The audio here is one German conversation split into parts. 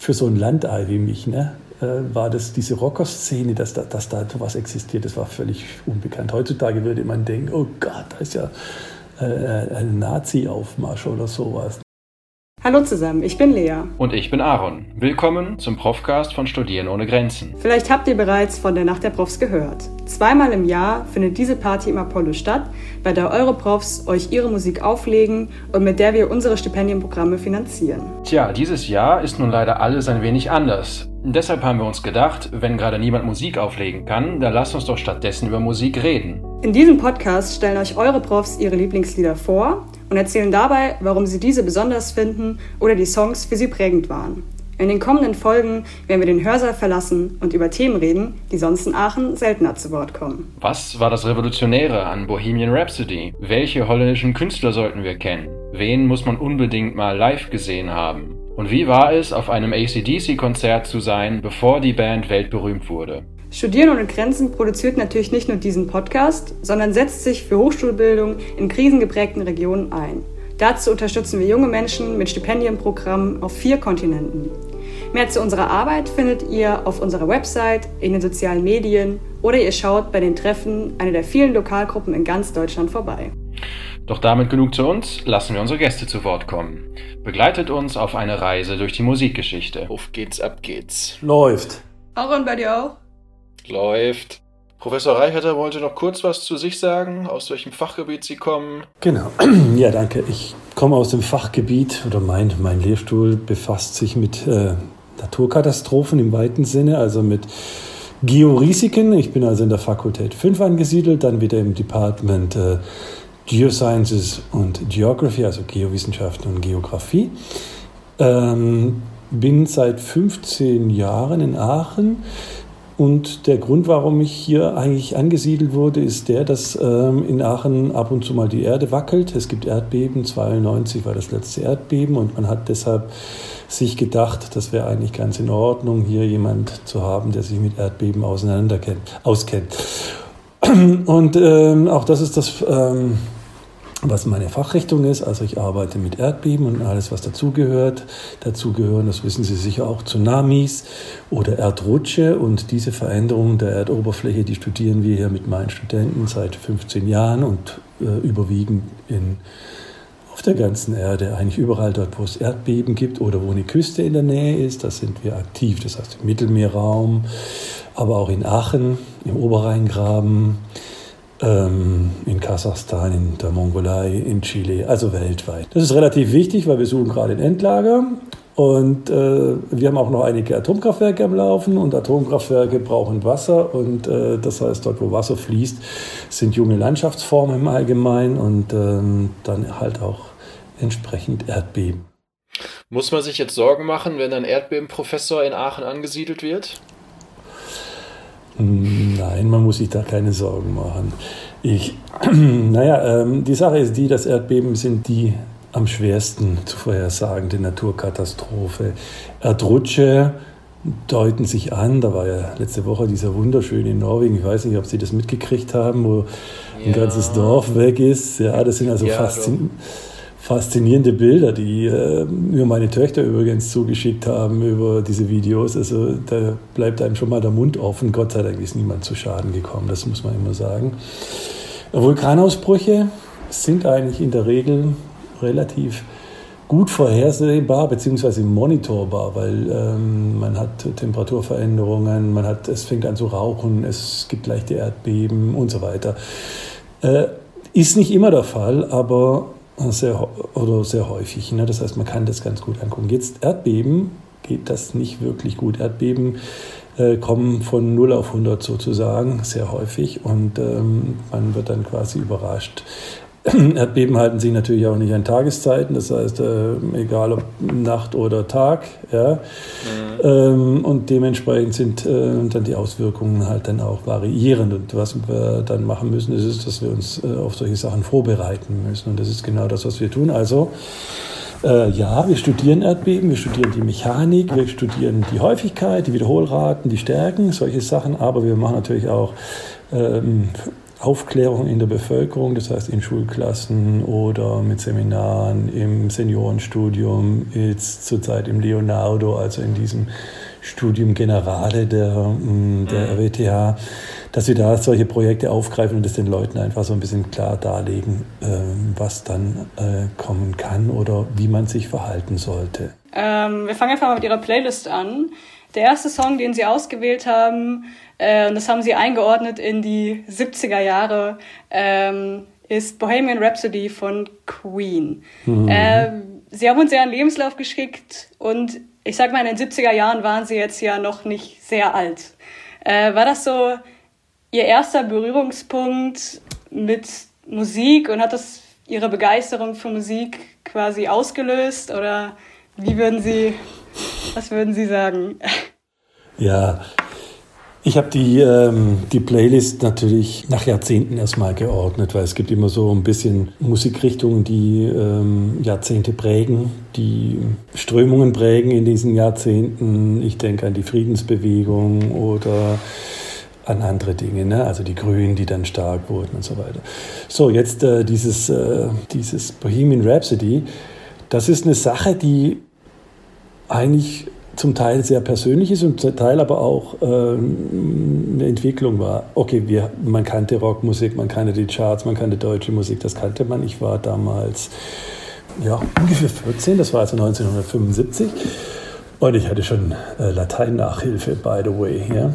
für so ein Landei wie mich, ne, äh, war das diese Rockerszene, dass da, dass da sowas existiert, das war völlig unbekannt. Heutzutage würde man denken, oh Gott, da ist ja äh, ein Nazi-Aufmarsch oder sowas. Hallo zusammen, ich bin Lea. Und ich bin Aaron. Willkommen zum Profcast von Studieren ohne Grenzen. Vielleicht habt ihr bereits von der Nacht der Profs gehört. Zweimal im Jahr findet diese Party im Apollo statt, bei der eure Profs euch ihre Musik auflegen und mit der wir unsere Stipendienprogramme finanzieren. Tja, dieses Jahr ist nun leider alles ein wenig anders. Deshalb haben wir uns gedacht, wenn gerade niemand Musik auflegen kann, dann lasst uns doch stattdessen über Musik reden. In diesem Podcast stellen euch eure Profs ihre Lieblingslieder vor und erzählen dabei, warum sie diese besonders finden oder die Songs für sie prägend waren. In den kommenden Folgen werden wir den Hörsaal verlassen und über Themen reden, die sonst in Aachen seltener zu Wort kommen. Was war das Revolutionäre an Bohemian Rhapsody? Welche holländischen Künstler sollten wir kennen? Wen muss man unbedingt mal live gesehen haben? Und wie war es, auf einem ACDC-Konzert zu sein, bevor die Band weltberühmt wurde? Studieren ohne Grenzen produziert natürlich nicht nur diesen Podcast, sondern setzt sich für Hochschulbildung in krisengeprägten Regionen ein. Dazu unterstützen wir junge Menschen mit Stipendienprogrammen auf vier Kontinenten. Mehr zu unserer Arbeit findet ihr auf unserer Website, in den sozialen Medien oder ihr schaut bei den Treffen einer der vielen Lokalgruppen in ganz Deutschland vorbei. Doch damit genug zu uns, lassen wir unsere Gäste zu Wort kommen. Begleitet uns auf eine Reise durch die Musikgeschichte. Auf geht's, ab geht's. Läuft. Aaron, bei dir auch? Läuft. Professor Reicherter wollte noch kurz was zu sich sagen, aus welchem Fachgebiet Sie kommen. Genau. Ja, danke. Ich komme aus dem Fachgebiet oder mein, mein Lehrstuhl befasst sich mit äh, Naturkatastrophen im weiten Sinne, also mit Georisiken. Ich bin also in der Fakultät 5 angesiedelt, dann wieder im Department äh, Geosciences und Geography, also Geowissenschaften und Geografie. Ähm, bin seit 15 Jahren in Aachen und der Grund, warum ich hier eigentlich angesiedelt wurde, ist der, dass ähm, in Aachen ab und zu mal die Erde wackelt. Es gibt Erdbeben, 92 war das letzte Erdbeben und man hat deshalb sich gedacht, das wäre eigentlich ganz in Ordnung, hier jemand zu haben, der sich mit Erdbeben auseinander auskennt. Und ähm, auch das ist das ähm, was meine Fachrichtung ist. Also ich arbeite mit Erdbeben und alles, was dazugehört. Dazu gehören, das wissen Sie sicher auch, Tsunamis oder Erdrutsche. Und diese Veränderungen der Erdoberfläche, die studieren wir hier mit meinen Studenten seit 15 Jahren und äh, überwiegend in, auf der ganzen Erde, eigentlich überall dort, wo es Erdbeben gibt oder wo eine Küste in der Nähe ist. Da sind wir aktiv. Das heißt im Mittelmeerraum, aber auch in Aachen, im Oberrheingraben ähm, in Kasachstan, in der Mongolei, in Chile, also weltweit. Das ist relativ wichtig, weil wir suchen gerade ein Endlager und äh, wir haben auch noch einige Atomkraftwerke am Laufen und Atomkraftwerke brauchen Wasser und äh, das heißt, dort wo Wasser fließt, sind junge Landschaftsformen im Allgemeinen und ähm, dann halt auch entsprechend Erdbeben. Muss man sich jetzt Sorgen machen, wenn ein Erdbebenprofessor in Aachen angesiedelt wird? Nein, man muss sich da keine Sorgen machen. Ich, naja, ähm, die Sache ist die, dass Erdbeben sind die am schwersten zu vorhersagende Naturkatastrophe. Erdrutsche deuten sich an. Da war ja letzte Woche dieser wunderschöne in Norwegen. Ich weiß nicht, ob Sie das mitgekriegt haben, wo ja. ein ganzes Dorf weg ist. Ja, das sind also ja, faszinierend faszinierende Bilder, die äh, mir meine Töchter übrigens zugeschickt haben über diese Videos. Also da bleibt einem schon mal der Mund offen. Gott sei Dank ist niemand zu Schaden gekommen, das muss man immer sagen. Vulkanausbrüche sind eigentlich in der Regel relativ gut vorhersehbar bzw. monitorbar, weil ähm, man hat Temperaturveränderungen, man hat, es fängt an zu rauchen, es gibt leichte Erdbeben und so weiter. Äh, ist nicht immer der Fall, aber sehr, oder sehr häufig. Ne? Das heißt, man kann das ganz gut angucken. Jetzt Erdbeben geht das nicht wirklich gut. Erdbeben äh, kommen von 0 auf 100 sozusagen, sehr häufig. Und ähm, man wird dann quasi überrascht. Erdbeben halten sich natürlich auch nicht an Tageszeiten, das heißt, äh, egal ob Nacht oder Tag. Ja. Mhm. Ähm, und dementsprechend sind äh, dann die Auswirkungen halt dann auch variierend. Und was wir dann machen müssen, ist, ist dass wir uns äh, auf solche Sachen vorbereiten müssen. Und das ist genau das, was wir tun. Also, äh, ja, wir studieren Erdbeben, wir studieren die Mechanik, wir studieren die Häufigkeit, die Wiederholraten, die Stärken, solche Sachen. Aber wir machen natürlich auch ähm, Aufklärung in der Bevölkerung, das heißt in Schulklassen oder mit Seminaren im Seniorenstudium, jetzt zurzeit im Leonardo, also in diesem Studium Generale der, mm, der mhm. RWTH, dass wir da solche Projekte aufgreifen und es den Leuten einfach so ein bisschen klar darlegen, ähm, was dann äh, kommen kann oder wie man sich verhalten sollte. Ähm, wir fangen einfach mal mit Ihrer Playlist an. Der erste Song, den Sie ausgewählt haben, äh, und das haben Sie eingeordnet in die 70er Jahre, ähm, ist Bohemian Rhapsody von Queen. Mhm. Äh, Sie haben uns ja einen Lebenslauf geschickt und ich sag mal, in den 70er Jahren waren Sie jetzt ja noch nicht sehr alt. Äh, war das so Ihr erster Berührungspunkt mit Musik und hat das Ihre Begeisterung für Musik quasi ausgelöst oder wie würden Sie, was würden Sie sagen? Ja, ich habe die, ähm, die Playlist natürlich nach Jahrzehnten erstmal geordnet, weil es gibt immer so ein bisschen Musikrichtungen, die ähm, Jahrzehnte prägen, die Strömungen prägen in diesen Jahrzehnten. Ich denke an die Friedensbewegung oder an andere Dinge, ne? also die Grünen, die dann stark wurden und so weiter. So, jetzt äh, dieses, äh, dieses Bohemian Rhapsody, das ist eine Sache, die eigentlich zum Teil sehr persönlich ist und zum Teil aber auch äh, eine Entwicklung war. Okay, wir, man kannte Rockmusik, man kannte die Charts, man kannte deutsche Musik, das kannte man. Ich war damals ja, ungefähr 14, das war also 1975. Und ich hatte schon äh, Latein-Nachhilfe, by the way. Ja?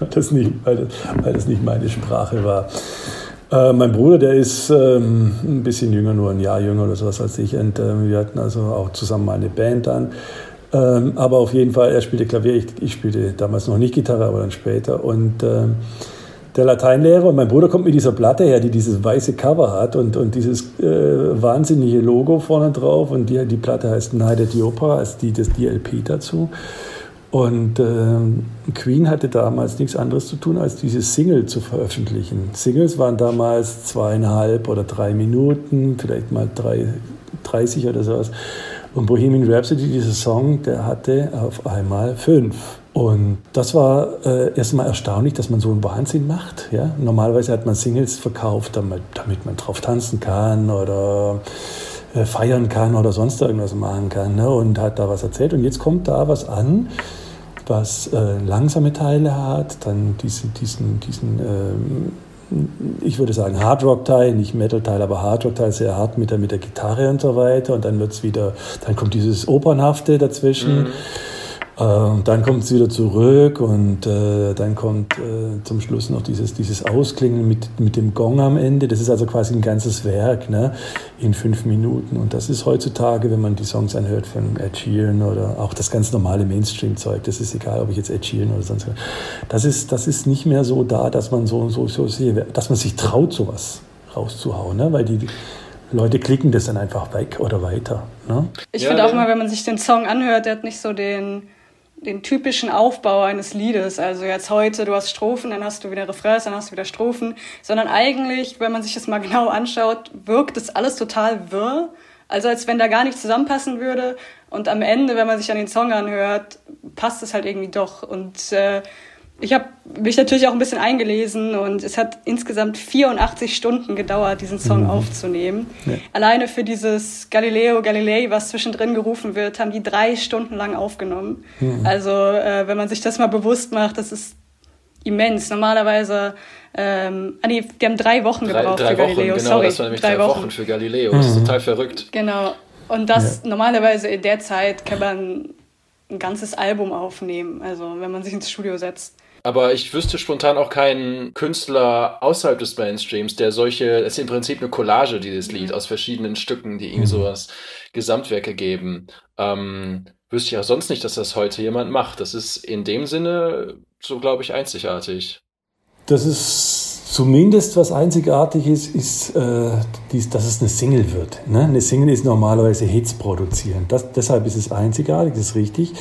das nicht, weil, das, weil das nicht meine Sprache war. Äh, mein Bruder, der ist ähm, ein bisschen jünger, nur ein Jahr jünger oder sowas als ich. Und äh, wir hatten also auch zusammen eine Band dann. Ähm, aber auf jeden Fall, er spielte Klavier, ich, ich, spielte damals noch nicht Gitarre, aber dann später. Und äh, der Lateinlehrer und mein Bruder kommt mit dieser Platte her, die dieses weiße Cover hat und, und dieses äh, wahnsinnige Logo vorne drauf. Und die, die Platte heißt Night at the Opera, als die, das DLP dazu. Und äh, Queen hatte damals nichts anderes zu tun, als diese Single zu veröffentlichen. Singles waren damals zweieinhalb oder drei Minuten, vielleicht mal drei, 30 oder sowas. Und Bohemian Rhapsody, dieser Song, der hatte auf einmal fünf. Und das war äh, erstmal erstaunlich, dass man so einen Wahnsinn macht. Ja? Normalerweise hat man Singles verkauft, damit, damit man drauf tanzen kann oder äh, feiern kann oder sonst irgendwas machen kann ne? und hat da was erzählt. Und jetzt kommt da was an, was äh, langsame Teile hat, dann diese, diesen, diesen ähm, ich würde sagen Hardrock-Teil, nicht Metal-Teil, aber Hardrock-Teil sehr hart mit der, mit der Gitarre und so weiter. Und dann wird's wieder, dann kommt dieses Opernhafte dazwischen. Mhm. Äh, und dann kommt es wieder zurück und äh, dann kommt äh, zum Schluss noch dieses, dieses Ausklingen mit, mit dem Gong am Ende. Das ist also quasi ein ganzes Werk ne, in fünf Minuten. Und das ist heutzutage, wenn man die Songs anhört von Ed Sheeran oder auch das ganz normale Mainstream-Zeug, das ist egal, ob ich jetzt Ed Sheeran oder sonst was, das ist, das ist nicht mehr so da, dass man so, so, so dass man sich traut, sowas rauszuhauen, ne? weil die, Leute klicken das dann einfach weg oder weiter. Ne? Ich ja, finde auch mal, wenn man sich den Song anhört, der hat nicht so den den typischen Aufbau eines Liedes. Also jetzt heute, du hast Strophen, dann hast du wieder Refrains, dann hast du wieder Strophen. Sondern eigentlich, wenn man sich das mal genau anschaut, wirkt das alles total wirr. Also als wenn da gar nicht zusammenpassen würde. Und am Ende, wenn man sich an den Song anhört, passt es halt irgendwie doch. Und äh, ich habe mich natürlich auch ein bisschen eingelesen und es hat insgesamt 84 Stunden gedauert, diesen Song mhm. aufzunehmen. Ja. Alleine für dieses Galileo Galilei, was zwischendrin gerufen wird, haben die drei Stunden lang aufgenommen. Mhm. Also äh, wenn man sich das mal bewusst macht, das ist immens. Normalerweise, ähm, ah nee, die haben drei Wochen gebraucht drei, drei für Wochen, Galileo. Genau, Sorry, das war nämlich drei, drei Wochen. Wochen. für Galileo. Das ist mhm. total verrückt. Genau. Und das ja. normalerweise in der Zeit kann man ein ganzes Album aufnehmen, also wenn man sich ins Studio setzt. Aber ich wüsste spontan auch keinen Künstler außerhalb des Mainstreams, der solche, es ist im Prinzip eine Collage, dieses Lied, aus verschiedenen Stücken, die irgendwie mhm. sowas Gesamtwerke geben. Ähm, wüsste ich auch sonst nicht, dass das heute jemand macht. Das ist in dem Sinne, so glaube ich, einzigartig. Das ist zumindest was einzigartig ist, ist, äh, dies, dass es eine Single wird. Ne? Eine Single ist normalerweise Hits produzieren. Das, deshalb ist es einzigartig, das ist richtig.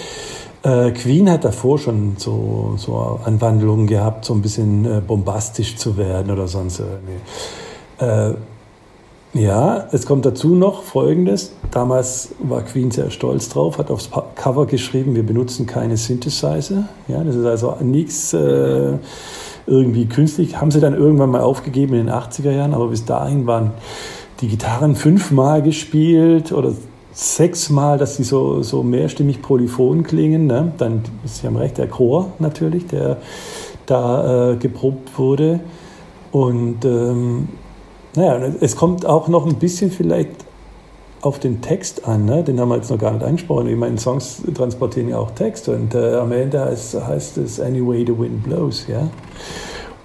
Äh, Queen hat davor schon so, so Anwandlungen gehabt, so ein bisschen äh, bombastisch zu werden oder sonst irgendwie. Äh, Ja, es kommt dazu noch Folgendes. Damals war Queen sehr stolz drauf, hat aufs Cover geschrieben, wir benutzen keine Synthesizer. Ja, das ist also nichts äh, irgendwie künstlich. Haben sie dann irgendwann mal aufgegeben in den 80er Jahren, aber bis dahin waren die Gitarren fünfmal gespielt oder sechsmal, dass sie so, so mehrstimmig polyphon klingen. Ne? Dann, Sie haben recht, der Chor natürlich, der da äh, geprobt wurde. Und ähm, naja, es kommt auch noch ein bisschen vielleicht auf den Text an, ne? den haben wir jetzt noch gar nicht angesprochen. Ich meine, Songs transportieren ja auch Text und äh, am Ende heißt, heißt, es Anyway the Wind Blows, ja.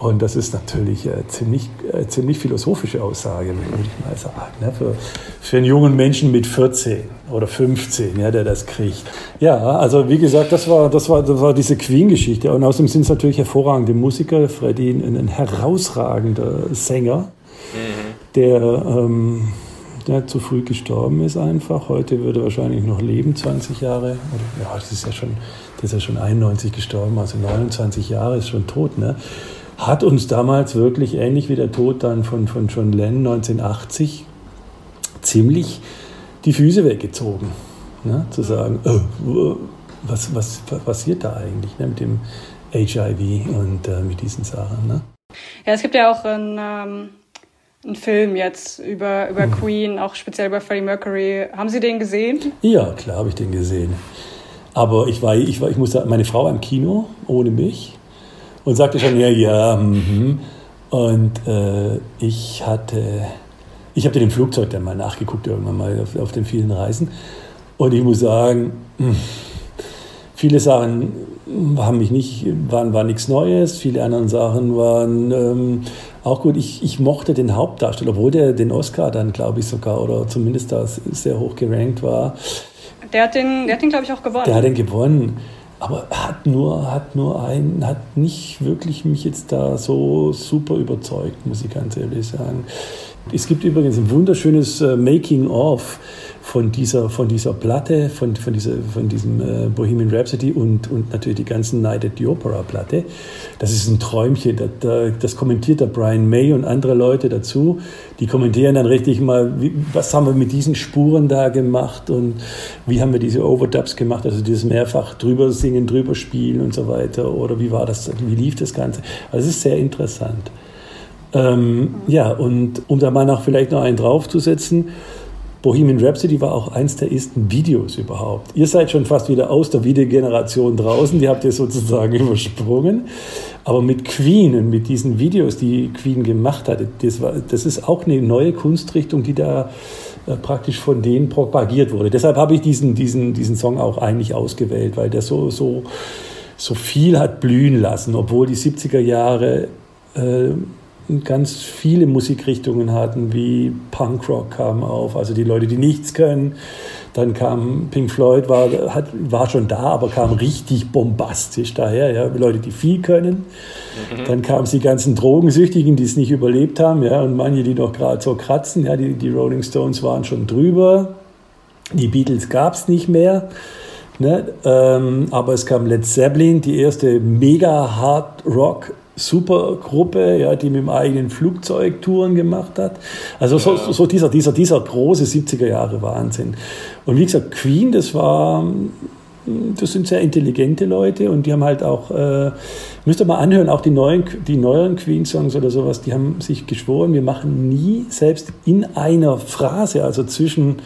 Und das ist natürlich äh, ziemlich, äh, ziemlich philosophische Aussage, würde ich mal sagen, ne? für, für einen jungen Menschen mit 14 oder 15, ja, der das kriegt. Ja, also wie gesagt, das war, das war, das war diese Queen-Geschichte. Und außerdem sind es natürlich hervorragende Musiker. Freddie, ein, ein herausragender Sänger der, ähm, der zu früh gestorben ist einfach. Heute würde er wahrscheinlich noch leben, 20 Jahre. Oder, ja, das ist ja schon, der ist ja schon 91 gestorben, also 29 Jahre ist schon tot. Ne? Hat uns damals wirklich ähnlich wie der Tod dann von, von John Lennon 1980 ziemlich die Füße weggezogen. Ne? Zu sagen, oh, was, was, was passiert da eigentlich ne? mit dem HIV und äh, mit diesen Sachen. Ne? Ja, es gibt ja auch ein, ähm, ein Film jetzt über, über mhm. Queen, auch speziell über Freddie Mercury. Haben Sie den gesehen? Ja, klar habe ich den gesehen. Aber ich war, ich war, ich musste, meine Frau im Kino ohne mich und sagte schon, ja, ja, mhm. Und äh, ich hatte, ich habe den Flugzeug dann mal nachgeguckt irgendwann mal auf, auf den vielen Reisen. Und ich muss sagen, mh, viele Sachen haben mich nicht, waren, war nichts Neues, viele andere Sachen waren ähm, auch gut. Ich, ich mochte den Hauptdarsteller, obwohl der den Oscar dann, glaube ich, sogar, oder zumindest da sehr hoch gerankt war. Der hat den, der hat den glaube ich, auch gewonnen. Der hat den gewonnen. Aber hat nur, hat nur ein, hat nicht wirklich mich jetzt da so super überzeugt, muss ich ganz ehrlich sagen. Es gibt übrigens ein wunderschönes äh, Making-of von dieser, von dieser Platte, von, von, dieser, von diesem äh, Bohemian Rhapsody und, und natürlich die ganzen Night at the Opera Platte. Das ist ein Träumchen. Da, da, das kommentiert der Brian May und andere Leute dazu. Die kommentieren dann richtig mal, wie, was haben wir mit diesen Spuren da gemacht und wie haben wir diese Overdubs gemacht, also dieses mehrfach drüber singen, drüber spielen und so weiter. Oder wie war das, wie lief das Ganze? Also es ist sehr interessant. Ähm, ja, und um da mal noch vielleicht noch einen draufzusetzen, Bohemian Rhapsody war auch eins der ersten Videos überhaupt. Ihr seid schon fast wieder aus der Videogeneration draußen, die habt ihr sozusagen übersprungen. Aber mit Queen und mit diesen Videos, die Queen gemacht hat, das, war, das ist auch eine neue Kunstrichtung, die da äh, praktisch von denen propagiert wurde. Deshalb habe ich diesen, diesen, diesen Song auch eigentlich ausgewählt, weil der so, so, so viel hat blühen lassen, obwohl die 70er Jahre äh, ganz viele Musikrichtungen hatten, wie Punkrock kam auf, also die Leute, die nichts können. Dann kam Pink Floyd, war, hat, war schon da, aber kam richtig bombastisch daher, ja, Leute, die viel können. Mhm. Dann kamen die ganzen Drogensüchtigen, die es nicht überlebt haben, ja, und manche, die noch gerade so kratzen, ja, die, die Rolling Stones waren schon drüber. Die Beatles gab es nicht mehr. Ne? Ähm, aber es kam Led Zeppelin, die erste mega Hard Rock Supergruppe, ja, die mit dem eigenen Flugzeug Touren gemacht hat. Also so, ja. so dieser, dieser, dieser große 70er Jahre Wahnsinn. Und wie gesagt, Queen, das war, das sind sehr intelligente Leute und die haben halt auch, äh, müsst ihr mal anhören, auch die neuen, die neueren Queen-Songs oder sowas, die haben sich geschworen, wir machen nie, selbst in einer Phrase, also zwischen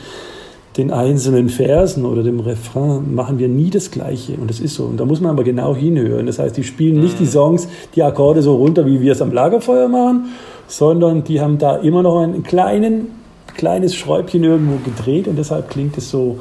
den einzelnen Versen oder dem Refrain machen wir nie das Gleiche. Und das ist so. Und da muss man aber genau hinhören. Das heißt, die spielen nicht die mhm. Songs, die Akkorde so runter, wie wir es am Lagerfeuer machen, sondern die haben da immer noch ein kleinen, kleines Schräubchen irgendwo gedreht und deshalb klingt es so,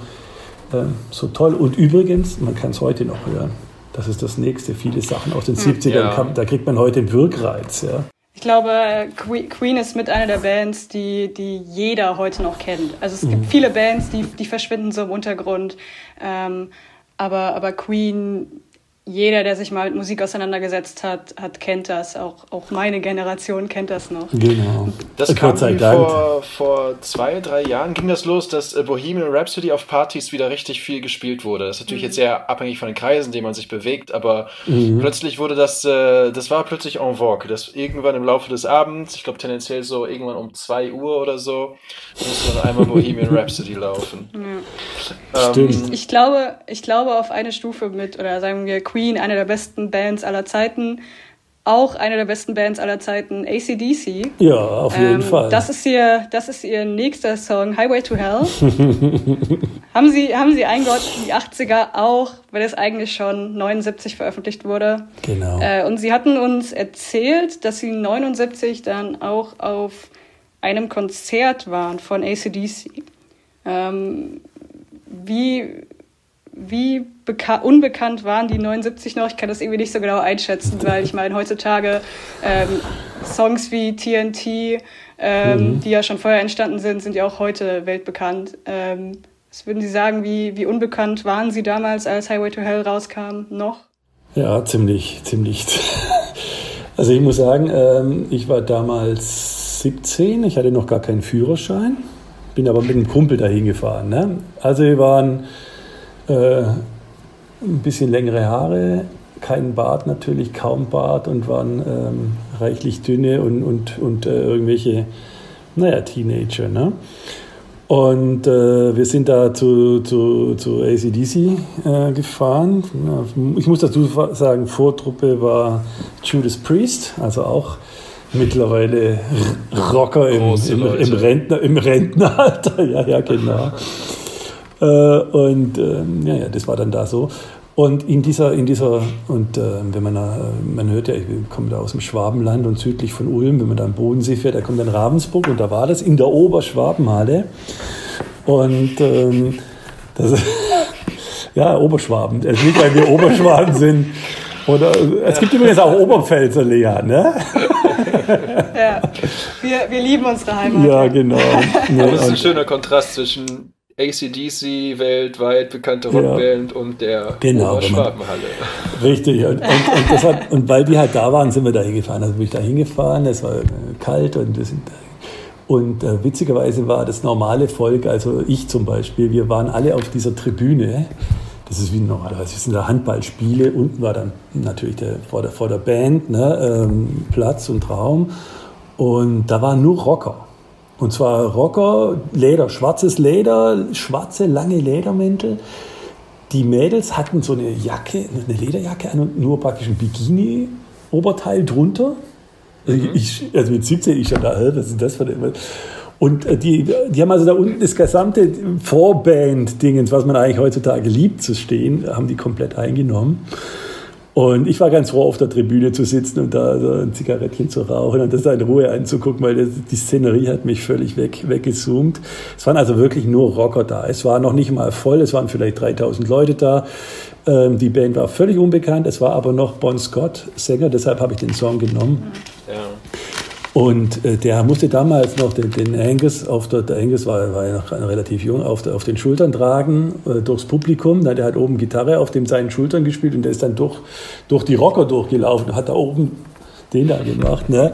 äh, so toll. Und übrigens, man kann es heute noch hören. Das ist das nächste. Viele Sachen aus den 70ern, hm. ja. da kriegt man heute den Wirkreiz. Ja. Ich glaube, Queen ist mit einer der Bands, die, die jeder heute noch kennt. Also es mhm. gibt viele Bands, die, die verschwinden so im Untergrund. Ähm, aber, aber Queen jeder, der sich mal mit Musik auseinandergesetzt hat, hat kennt das. Auch, auch meine Generation kennt das noch. Genau. Das kam vor, vor zwei, drei Jahren ging das los, dass äh, Bohemian Rhapsody auf Partys wieder richtig viel gespielt wurde. Das ist natürlich mhm. jetzt sehr abhängig von den Kreisen, in denen man sich bewegt, aber mhm. plötzlich wurde das, äh, das war plötzlich en vogue, dass irgendwann im Laufe des Abends, ich glaube tendenziell so irgendwann um zwei Uhr oder so, musste dann einmal Bohemian Rhapsody laufen. Ja. Ähm, ich, ich, glaube, ich glaube auf eine Stufe mit, oder sagen wir Queen, eine der besten Bands aller Zeiten. Auch eine der besten Bands aller Zeiten, ACDC. Ja, auf jeden ähm, Fall. Das ist, ihr, das ist ihr nächster Song, Highway to Hell. haben, sie, haben sie eingeordnet in die 80er auch, weil es eigentlich schon 79 veröffentlicht wurde. Genau. Äh, und sie hatten uns erzählt, dass sie 79 dann auch auf einem Konzert waren von ACDC. Ähm, wie, wie unbekannt waren die 79 noch? Ich kann das irgendwie nicht so genau einschätzen, weil ich meine, heutzutage ähm, Songs wie TNT, ähm, mhm. die ja schon vorher entstanden sind, sind ja auch heute weltbekannt. Ähm, was würden Sie sagen, wie, wie unbekannt waren Sie damals, als Highway to Hell rauskam, noch? Ja, ziemlich, ziemlich. Also ich muss sagen, ähm, ich war damals 17, ich hatte noch gar keinen Führerschein, bin aber mit einem Kumpel dahin gefahren. Ne? Also wir waren äh, ein bisschen längere Haare, kein Bart natürlich, kaum Bart und waren ähm, reichlich dünne und, und, und äh, irgendwelche, naja, Teenager. Ne? Und äh, wir sind da zu, zu, zu ACDC äh, gefahren. Ich muss dazu sagen, Vortruppe war Judas Priest, also auch mittlerweile Rocker im, im, im, Rentner, im Rentneralter. Ja, ja, genau. Äh, und ähm, ja, ja, das war dann da so. Und in dieser, in dieser, und äh, wenn man, äh, man hört ja, ich komme da aus dem Schwabenland und südlich von Ulm, wenn man da am Bodensee fährt, da kommt dann Ravensburg und da war das in der Oberschwabenhalle. Und ähm, das, ja, Oberschwaben, also nicht, weil wir Oberschwaben sind. Oder es gibt übrigens auch Oberpfälzer Lea, ne? Ja, wir, wir lieben unsere Heimat. Ja, genau. Ja, das ist ein schöner Kontrast zwischen ACDC, weltweit bekannte Rockband ja. und der genau, Schwabenhalle. Richtig, und, und, und, hat, und, weil die halt da waren, sind wir da hingefahren. Also bin ich da hingefahren, es war kalt und wir sind und äh, witzigerweise war das normale Volk, also ich zum Beispiel, wir waren alle auf dieser Tribüne. Das ist wie normalerweise, das sind da Handballspiele. Unten war dann natürlich der, vor, der, vor der Band ne, ähm, Platz und Raum. Und da waren nur Rocker. Und zwar Rocker, Leder, schwarzes Leder, schwarze, lange Ledermäntel. Die Mädels hatten so eine Jacke, eine Lederjacke an und nur praktisch ein Bikini-Oberteil drunter. Also, mhm. ich, also mit 17, ich schon da, was ist das für eine. Und äh, die, die haben also da unten das gesamte Vorband-Dingens, was man eigentlich heutzutage liebt zu stehen, haben die komplett eingenommen. Und ich war ganz froh, auf der Tribüne zu sitzen und da so ein Zigarettchen zu rauchen und das da in Ruhe anzugucken, weil die Szenerie hat mich völlig weg, weggezoomt. Es waren also wirklich nur Rocker da. Es war noch nicht mal voll, es waren vielleicht 3000 Leute da. Ähm, die Band war völlig unbekannt, es war aber noch Bon Scott, Sänger, deshalb habe ich den Song genommen. Ja. Und äh, der musste damals noch den, den Angus, auf der, der Angus war, war ja noch relativ jung, auf, der, auf den Schultern tragen äh, durchs Publikum. Na, der hat oben Gitarre auf dem seinen Schultern gespielt und der ist dann durch, durch die Rocker durchgelaufen, hat da oben den da gemacht. Ne?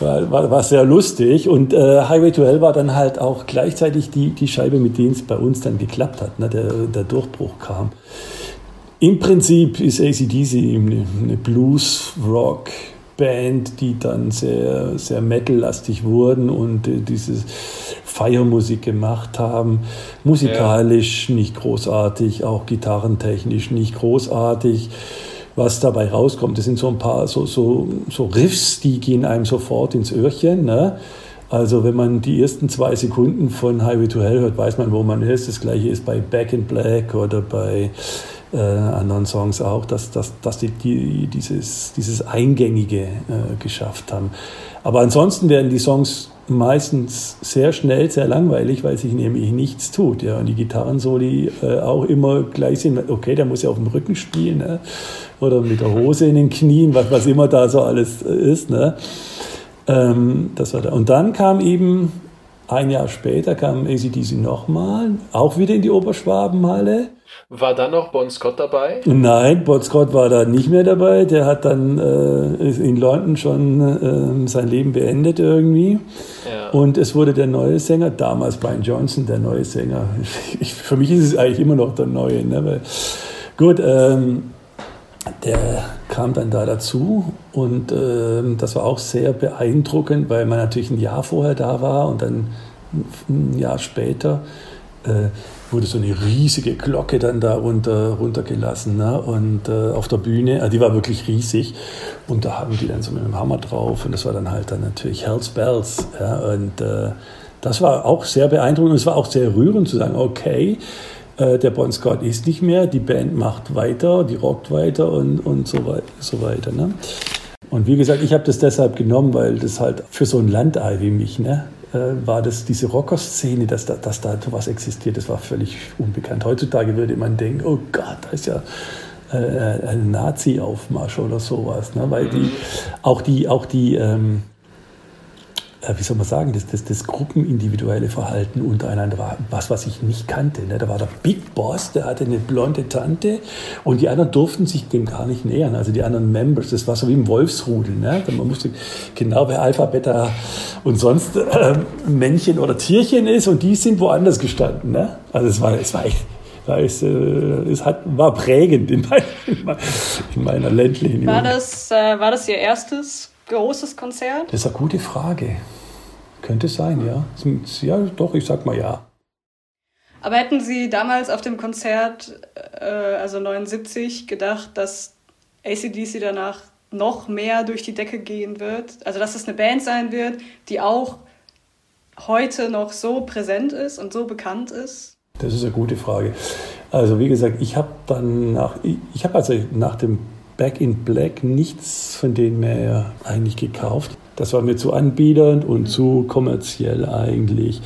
War, war, war sehr lustig. Und äh, Highway to Hell war dann halt auch gleichzeitig die, die Scheibe, mit denen es bei uns dann geklappt hat, ne? der, der Durchbruch kam. Im Prinzip ist ACDC eine, eine Blues-Rock- Band, die dann sehr, sehr metal-lastig wurden und äh, diese Feiermusik gemacht haben. Musikalisch ja. nicht großartig, auch gitarrentechnisch nicht großartig. Was dabei rauskommt, das sind so ein paar so, so, so Riffs, die gehen einem sofort ins Öhrchen. Ne? Also wenn man die ersten zwei Sekunden von Highway to Hell hört, weiß man, wo man ist. Das gleiche ist bei Back in Black oder bei äh, anderen Songs auch, dass, dass, dass die, die dieses, dieses Eingängige äh, geschafft haben. Aber ansonsten werden die Songs meistens sehr schnell, sehr langweilig, weil sich nämlich nichts tut. Ja. Und die Gitarrensoli äh, auch immer gleich sind. Okay, der muss ja auf dem Rücken spielen ne? oder mit der Hose in den Knien, was, was immer da so alles ist. Ne? Ähm, das war da. Und dann kam eben ein Jahr später kam ACDC nochmal, auch wieder in die Oberschwabenhalle. War dann noch Bon Scott dabei? Nein, Bon Scott war da nicht mehr dabei. Der hat dann äh, in London schon äh, sein Leben beendet irgendwie. Ja. Und es wurde der neue Sänger, damals Brian Johnson, der neue Sänger. Ich, für mich ist es eigentlich immer noch der neue. Ne? Weil, gut, ähm, der kam dann da dazu und ähm, das war auch sehr beeindruckend, weil man natürlich ein Jahr vorher da war und dann ein Jahr später äh, wurde so eine riesige Glocke dann da runter, runtergelassen. Ne? Und äh, auf der Bühne, also die war wirklich riesig. Und da haben die dann so mit dem Hammer drauf. Und das war dann halt dann natürlich Hells Bells. Ja? Und äh, das war auch sehr beeindruckend. Und es war auch sehr rührend zu sagen, okay, äh, der Bon Scott ist nicht mehr, die Band macht weiter, die rockt weiter und, und so, wei so weiter. Ne? Und wie gesagt, ich habe das deshalb genommen, weil das halt für so ein Landei wie mich, ne, äh, war das diese Rocker-Szene, dass da, dass da sowas existiert, das war völlig unbekannt. Heutzutage würde man denken, oh Gott, da ist ja äh, ein Nazi-Aufmarsch oder sowas, ne? weil die, mhm. auch die, auch die ähm, äh, wie soll man sagen, das, das, das gruppenindividuelle Verhalten untereinander war was, was ich nicht kannte. Ne? Da war der Big Boss, der hatte eine blonde Tante und die anderen durften sich dem gar nicht nähern. Also die anderen Members, das war so wie im Wolfsrudel. Ne? Man musste genau wer Alpha, Beta und sonst äh, Männchen oder Tierchen ist und die sind woanders gestanden. Ne? Also es war, es war echt es, äh, es hat, war prägend in, mein, in meiner ländlichen War das, äh, war das Ihr erstes großes Konzert? Das ist eine gute Frage. Könnte sein, ja. Ja, doch, ich sag mal ja. Aber hätten Sie damals auf dem Konzert, äh, also 79, gedacht, dass ACDC danach noch mehr durch die Decke gehen wird? Also, dass es eine Band sein wird, die auch heute noch so präsent ist und so bekannt ist? Das ist eine gute Frage. Also, wie gesagt, ich habe dann nach, ich, ich habe also nach dem Back in Black nichts von denen mehr eigentlich gekauft. Das war mir zu anbiedernd und zu kommerziell eigentlich.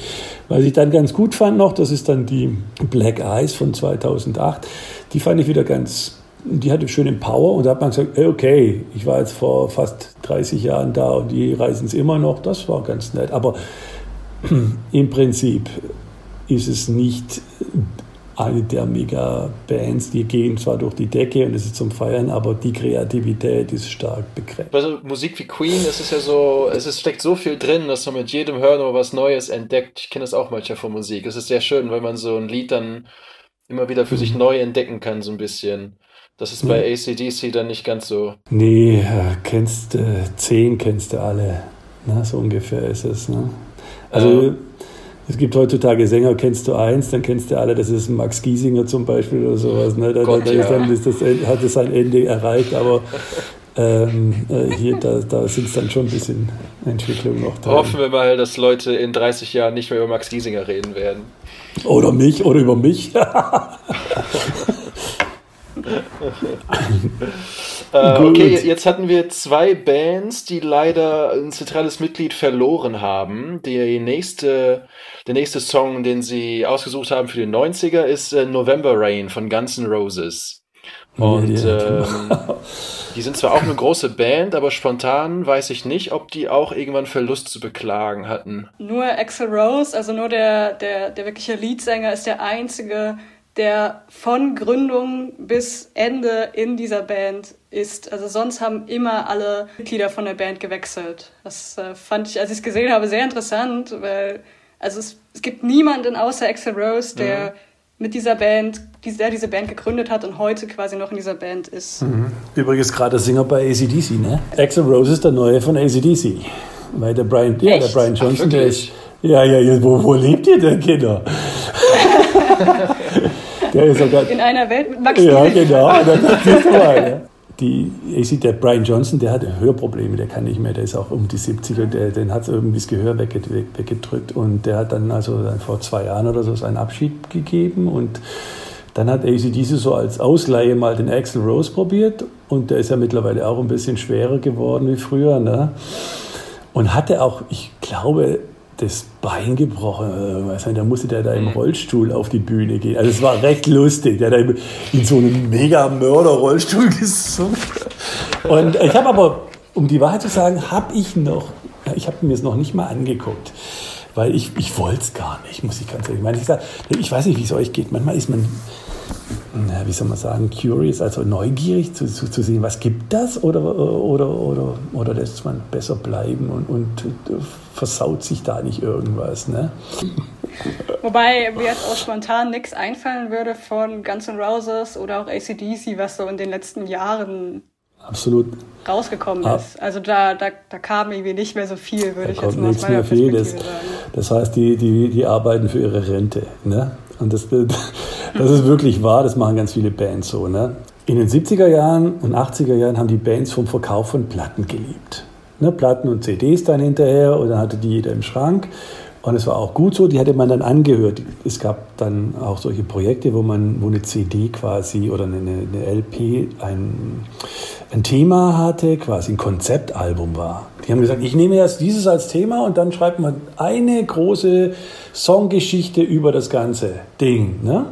Was ich dann ganz gut fand noch, das ist dann die Black Eyes von 2008. Die fand ich wieder ganz, die hatte schöne Power und da hat man gesagt, okay, ich war jetzt vor fast 30 Jahren da und die reisen es immer noch. Das war ganz nett. Aber im Prinzip ist es nicht eine der Mega-Bands, die gehen zwar durch die Decke und es ist zum Feiern, aber die Kreativität ist stark begrenzt. Also Musik wie Queen, es ist ja so, es ist, steckt so viel drin, dass man mit jedem Hören was Neues entdeckt. Ich kenne das auch manchmal von Musik. Es ist sehr schön, weil man so ein Lied dann immer wieder für sich mhm. neu entdecken kann, so ein bisschen. Das ist bei ACDC dann nicht ganz so. Nee, kennst du, äh, zehn kennst du alle. Na, so ungefähr ist es. Ne? Also ähm. Es gibt heutzutage Sänger, kennst du eins, dann kennst du alle, das ist Max Giesinger zum Beispiel oder sowas. Ne? Da, Gott, da, ja. dann das, hat es sein Ende erreicht, aber ähm, äh, hier, da, da sind es dann schon ein bisschen Entwicklung noch drin. Hoffen wir mal, dass Leute in 30 Jahren nicht mehr über Max Giesinger reden werden. Oder mich, oder über mich. äh, okay, jetzt hatten wir zwei Bands, die leider ein zentrales Mitglied verloren haben. Die nächste, der nächste Song, den sie ausgesucht haben für die 90er, ist äh, November Rain von Guns N' Roses. Und ja, ähm, die sind zwar auch eine große Band, aber spontan weiß ich nicht, ob die auch irgendwann Verlust zu beklagen hatten. Nur Axel Rose, also nur der, der, der wirkliche Leadsänger, ist der einzige, der von Gründung bis Ende in dieser Band ist. Also sonst haben immer alle Mitglieder von der Band gewechselt. Das äh, fand ich, als ich es gesehen habe, sehr interessant, weil also es, es gibt niemanden außer Axel Rose, der mhm. mit dieser Band, der diese Band gegründet hat und heute quasi noch in dieser Band ist. Mhm. Übrigens gerade Sänger bei ACDC, ne? Axel Rose ist der neue von ACDC. Weil der Brian, ja, der Brian Johnson, Ach, der ist. Ja, ja, wo, wo lebt ihr denn, Kinder? Der ist sogar, In einer Welt mit Max Ja, genau. Mal. Die, ich sehe, der Brian Johnson, der hatte Hörprobleme, der kann nicht mehr, der ist auch um die 70 und der, den hat irgendwie das Gehör weggedrückt und der hat dann also dann vor zwei Jahren oder so seinen Abschied gegeben und dann hat ACDC so als Ausleihe mal den Axel Rose probiert und der ist ja mittlerweile auch ein bisschen schwerer geworden wie früher. Ne? Und hatte auch, ich glaube, das Bein gebrochen. Äh, da musste der da im mhm. Rollstuhl auf die Bühne gehen. Also es war recht lustig. Der hat in so einem mega Mörder-Rollstuhl gesungen. Und ich habe aber, um die Wahrheit zu sagen, habe ich noch, ich habe mir es noch nicht mal angeguckt. Weil ich, ich wollte es gar nicht, muss ich ganz ehrlich meinen. Ich, sag, ich weiß nicht, wie es euch geht. Manchmal ist man ja, wie soll man sagen, curious, also neugierig zu, zu, zu, sehen, was gibt das oder, oder, oder, oder lässt man besser bleiben und, und versaut sich da nicht irgendwas. Ne? Wobei mir jetzt auch spontan nichts einfallen würde von Guns N' Roses oder auch ACDC, was so in den letzten Jahren Absolut. rausgekommen ah. ist. Also da, da, da kam irgendwie nicht mehr so viel, würde ich jetzt mal aus meiner Perspektive sagen. Das heißt, die, die, die arbeiten für ihre Rente. Ne? Und das, das ist wirklich wahr, das machen ganz viele Bands so. Ne? In den 70er Jahren und 80er Jahren haben die Bands vom Verkauf von Platten gelebt. Ne? Platten und CDs dann hinterher und dann hatte die jeder im Schrank. Und es war auch gut so, die hatte man dann angehört. Es gab dann auch solche Projekte, wo man, wo eine CD quasi oder eine, eine LP ein, ein Thema hatte, quasi ein Konzeptalbum war. Die haben gesagt, ich nehme jetzt dieses als Thema und dann schreibt man eine große Songgeschichte über das ganze Ding. Ne?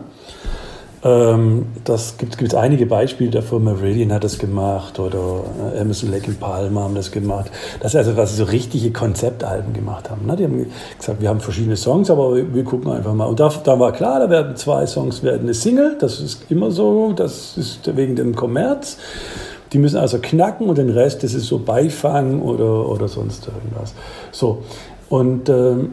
Ähm, das gibt es einige Beispiele dafür. Meridian hat das gemacht oder äh, Emerson Lake and Palmer haben das gemacht. Das ist also, was sie so richtige Konzeptalben gemacht haben. Ne? Die haben gesagt, wir haben verschiedene Songs, aber wir, wir gucken einfach mal. Und da, da, war klar, da werden zwei Songs werden eine Single. Das ist immer so. Das ist wegen dem Kommerz. Die müssen also knacken und den Rest, das ist so Beifang oder, oder sonst irgendwas. So. Und ähm,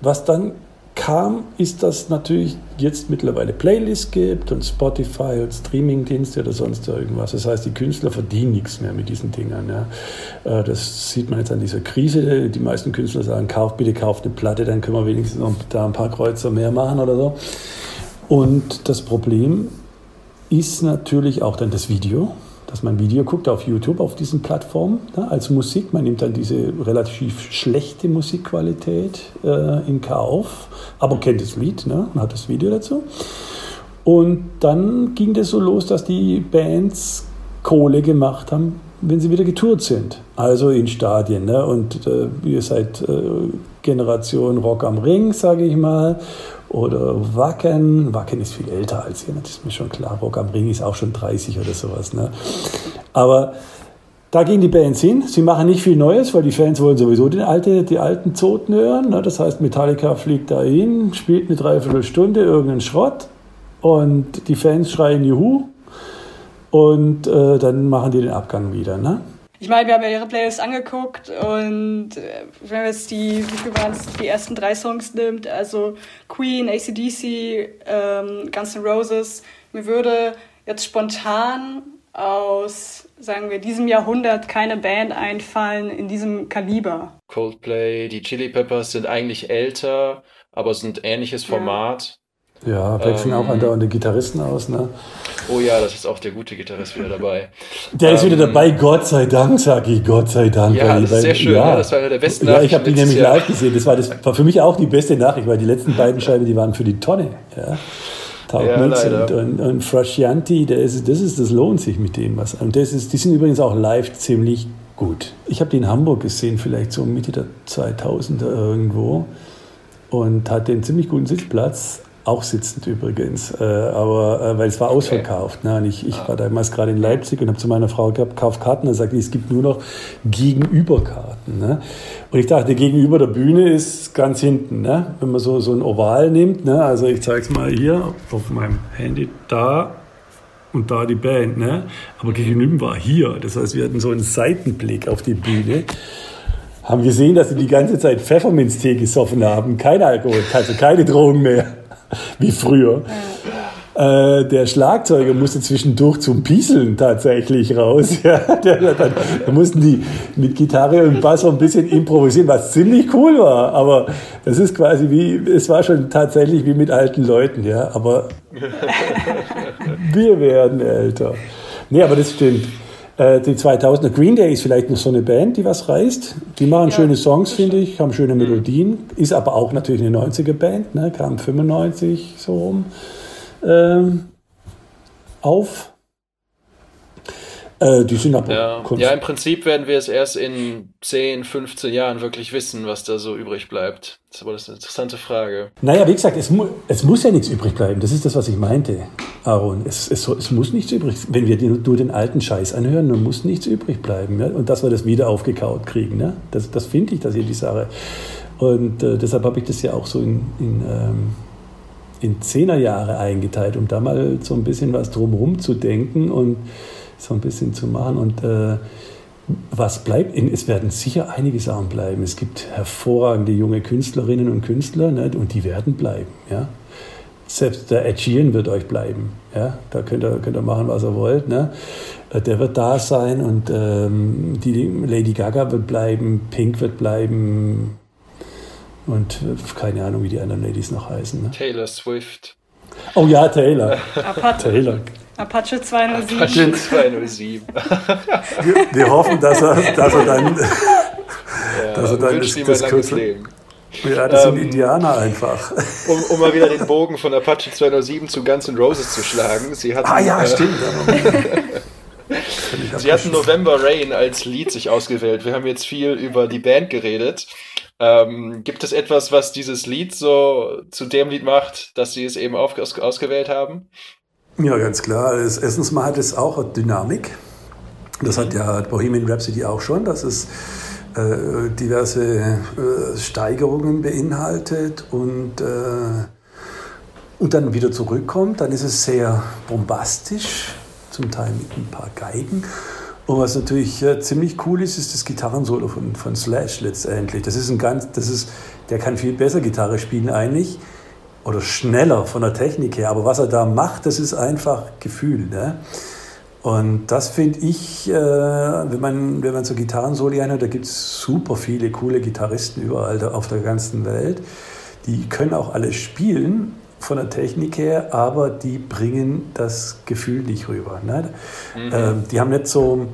was dann kam, ist, dass natürlich jetzt mittlerweile Playlists gibt und Spotify und Streamingdienste oder sonst irgendwas. Das heißt, die Künstler verdienen nichts mehr mit diesen Dingern. Ja. Äh, das sieht man jetzt an dieser Krise. Die meisten Künstler sagen, kauft bitte, kauft eine Platte, dann können wir wenigstens noch da ein paar Kreuzer mehr machen oder so. Und das Problem ist natürlich auch dann das Video dass man Video guckt auf YouTube auf diesen Plattformen ne, als Musik. Man nimmt dann diese relativ schlechte Musikqualität äh, in Kauf, aber kennt das Lied, ne, man hat das Video dazu. Und dann ging das so los, dass die Bands Kohle gemacht haben, wenn sie wieder getourt sind. Also in Stadien. Ne? Und äh, ihr seid äh, Generation Rock am Ring, sage ich mal oder Wacken. Wacken ist viel älter als ihr, das ist mir schon klar. Rock am Ring ist auch schon 30 oder sowas. Ne? Aber da gehen die Bands hin. Sie machen nicht viel Neues, weil die Fans wollen sowieso die, alte, die alten Zoten hören. Ne? Das heißt, Metallica fliegt da hin, spielt eine Dreiviertelstunde irgendeinen Schrott und die Fans schreien Juhu und äh, dann machen die den Abgang wieder. Ne? Ich meine, wir haben ja ihre Playlist angeguckt und äh, wenn wir jetzt die, wie viel waren es, die ersten drei Songs nimmt, also Queen, ACDC, ähm, Guns N' Roses, mir würde jetzt spontan aus, sagen wir, diesem Jahrhundert keine Band einfallen in diesem Kaliber. Coldplay, die Chili Peppers sind eigentlich älter, aber sind ähnliches Format. Ja, wechseln ähm, auch andauernde Gitarristen aus, ne? Oh ja, das ist auch der gute Gitarrist wieder dabei. Der ähm, ist wieder ähm, dabei, Gott sei Dank, sag ich, Gott sei Dank. Ja, das ist sehr schön, ja. ja das war der beste Ja, ich habe die nämlich Jahr. live gesehen, das war, das war für mich auch die beste Nachricht, weil die letzten beiden Scheiben, die waren für die Tonne, ja. Taubnitz ja, und, und, und Frascianti, das ist, das ist, das lohnt sich mit dem was. Und das ist, die sind übrigens auch live ziemlich gut. Ich habe die in Hamburg gesehen, vielleicht so Mitte der 2000er irgendwo und hatte einen ziemlich guten Sitzplatz auch sitzend übrigens, äh, aber äh, weil es war ausverkauft. Ne? Und ich, ich war damals gerade in Leipzig und habe zu meiner Frau gehabt, kauf Karten. Und sagte, es gibt nur noch Gegenüberkarten. Ne? Und ich dachte, gegenüber der Bühne ist ganz hinten. Ne? Wenn man so, so ein Oval nimmt, ne? also ich zeige es mal hier auf meinem Handy, da und da die Band. Ne? Aber gegenüber war hier. Das heißt, wir hatten so einen Seitenblick auf die Bühne haben gesehen, dass sie die ganze Zeit Pfefferminztee gesoffen haben. Kein Alkohol, also keine Drogen mehr. wie früher. Äh, der Schlagzeuger musste zwischendurch zum Pieseln tatsächlich raus. Ja, da mussten die mit Gitarre und Bass so ein bisschen improvisieren, was ziemlich cool war. Aber das ist quasi wie, es war schon tatsächlich wie mit alten Leuten, ja. Aber wir werden älter. Nee, aber das stimmt. Äh, die 2000er Green Day ist vielleicht noch so eine Band, die was reißt. Die machen ja, schöne Songs, finde ich, haben schöne Melodien. Ist aber auch natürlich eine 90er Band, ne? kam 95 so rum ähm, auf. Äh, die aber ja. ja, im Prinzip werden wir es erst in 10, 15 Jahren wirklich wissen, was da so übrig bleibt. Das ist aber eine interessante Frage. Naja, wie gesagt, es, mu es muss ja nichts übrig bleiben. Das ist das, was ich meinte, Aaron. Es, es, es muss nichts übrig Wenn wir nur den alten Scheiß anhören, dann muss nichts übrig bleiben. Ja? Und dass wir das wieder aufgekaut kriegen. Ne? Das, das finde ich, dass hier die Sache. Und äh, deshalb habe ich das ja auch so in, in ähm, in Zehnerjahre eingeteilt, um da mal so ein bisschen was drumherum zu denken und so ein bisschen zu machen. Und äh, was bleibt? Es werden sicher einige Sachen bleiben. Es gibt hervorragende junge Künstlerinnen und Künstler ne, und die werden bleiben. Ja? Selbst der Ed Sheeran wird euch bleiben. Ja? Da könnt ihr, könnt ihr machen, was ihr wollt. Ne? Äh, der wird da sein und ähm, die Lady Gaga wird bleiben, Pink wird bleiben und äh, keine Ahnung, wie die anderen Ladies noch heißen. Ne? Taylor Swift. Oh ja, Taylor. Taylor. Apache 207. Apache 207. wir, wir, hoffen, dass er, dass er dann, ja, dass er dann das, das kurze, Leben. Ja, das ähm, sind Indianer einfach. Um, um, mal wieder den Bogen von Apache 207 zu Guns N' Roses zu schlagen. Sie hatten, ah ja, äh, stimmt. Sie hatten November Rain als Lied sich ausgewählt. Wir haben jetzt viel über die Band geredet. Ähm, gibt es etwas, was dieses Lied so zu dem Lied macht, dass Sie es eben auf, aus, ausgewählt haben? Ja, ganz klar. Erstens mal hat es auch eine Dynamik. Das hat ja Bohemian Rhapsody auch schon, dass es äh, diverse äh, Steigerungen beinhaltet und, äh, und dann wieder zurückkommt. Dann ist es sehr bombastisch, zum Teil mit ein paar Geigen. Und was natürlich äh, ziemlich cool ist, ist das Gitarrensolo von, von Slash letztendlich. Das ist ein ganz, das ist, der kann viel besser Gitarre spielen eigentlich oder schneller von der Technik her. Aber was er da macht, das ist einfach Gefühl. Ne? Und das finde ich, äh, wenn, man, wenn man so Gitarrensoli anhört, da gibt es super viele coole Gitarristen überall auf der ganzen Welt. Die können auch alle spielen von der Technik her, aber die bringen das Gefühl nicht rüber. Ne? Mhm. Ähm, die haben nicht so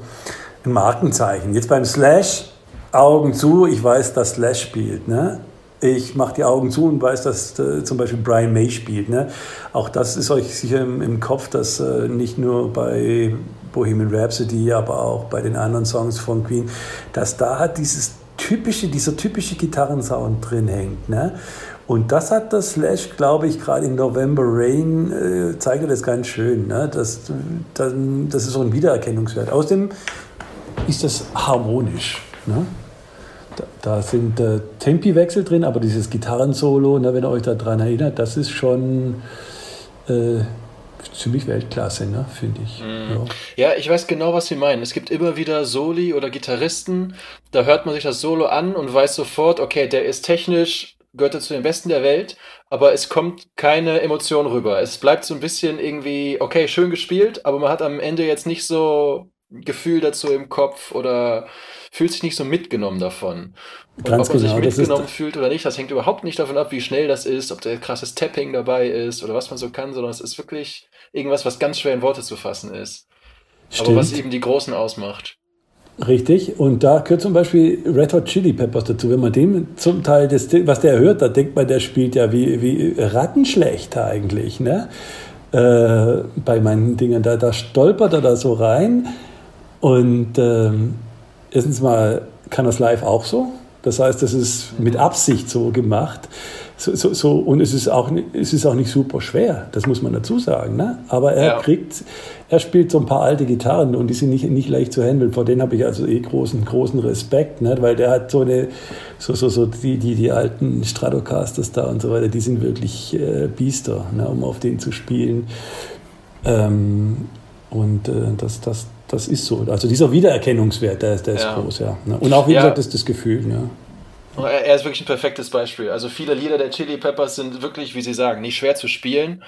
ein Markenzeichen. Jetzt beim Slash, Augen zu, ich weiß, dass Slash spielt. Ne? Ich mache die Augen zu und weiß, dass äh, zum Beispiel Brian May spielt. Ne? Auch das ist euch sicher im, im Kopf, dass äh, nicht nur bei Bohemian Rhapsody, aber auch bei den anderen Songs von Queen, dass da dieses typische, dieser typische Gitarrensound drin hängt. Ne? Und das hat das Slash, glaube ich, gerade in November Rain, äh, zeigt das ganz schön. Ne? Das, das, das ist so ein Wiedererkennungswert. Außerdem ist das harmonisch. Ne? Da, da sind äh, Tempiwechsel drin, aber dieses Gitarrensolo, ne, wenn ihr euch daran erinnert, das ist schon äh, ziemlich Weltklasse, ne, finde ich. Mm. Ja. ja. ich weiß genau, was Sie meinen. Es gibt immer wieder Soli oder Gitarristen, da hört man sich das Solo an und weiß sofort, okay, der ist technisch, gehört er zu den Besten der Welt, aber es kommt keine Emotion rüber. Es bleibt so ein bisschen irgendwie, okay, schön gespielt, aber man hat am Ende jetzt nicht so Gefühl dazu im Kopf oder fühlt sich nicht so mitgenommen davon. Und Ganz ob man genau, sich mitgenommen fühlt oder nicht, das hängt überhaupt nicht davon ab, wie schnell das ist, ob der krasses Tapping dabei ist oder was man so kann, sondern es ist wirklich irgendwas, was ganz schwer in Worte zu fassen ist. Stimmt. Aber was eben die Großen ausmacht. Richtig, und da gehört zum Beispiel Red Hot Chili Peppers dazu. Wenn man dem zum Teil, das, was der hört, da denkt man, der spielt ja wie, wie Rattenschlechter eigentlich. Ne? Äh, bei meinen Dingen, da, da stolpert er da so rein und ähm, erstens mal kann das live auch so. Das heißt, das ist mit Absicht so gemacht. So, so, so, und es ist, auch, es ist auch nicht super schwer, das muss man dazu sagen. Ne? Aber er ja. kriegt, er spielt so ein paar alte Gitarren und die sind nicht, nicht leicht zu handeln. Vor denen habe ich also eh großen, großen Respekt, ne? weil der hat so eine, so, so, so die, die, die alten Stratocasters da und so weiter, die sind wirklich äh, Biester, ne? um auf den zu spielen. Ähm, und äh, das, das, das ist so. Also dieser Wiedererkennungswert, der, der ist ja. groß, ja. Ne? Und auch, wie ja. gesagt, ist das Gefühl, ja. Er ist wirklich ein perfektes Beispiel. Also viele Lieder der Chili Peppers sind wirklich, wie Sie sagen, nicht schwer zu spielen.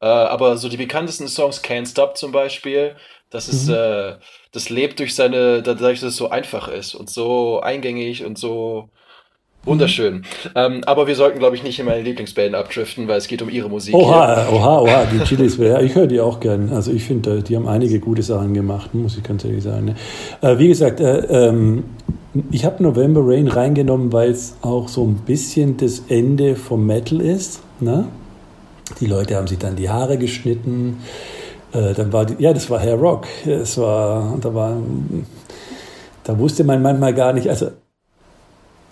Äh, aber so die bekanntesten Songs, Can't Stop zum Beispiel, das ist, mhm. äh, das lebt durch seine, dadurch, dass es so einfach ist und so eingängig und so Wunderschön. Ähm, aber wir sollten, glaube ich, nicht in meine Lieblingsband abdriften, weil es geht um ihre Musik. Oha, hier. oha, oha, die Chilis. Ja, ich höre die auch gern. Also ich finde, die haben einige gute Sachen gemacht, muss ich ganz ehrlich sagen. Ne? Äh, wie gesagt, äh, ähm, ich habe November Rain reingenommen, weil es auch so ein bisschen das Ende vom Metal ist. Ne? Die Leute haben sich dann die Haare geschnitten. Äh, dann war die, ja, das war Hair Rock. Es war, da war, da wusste man manchmal gar nicht, also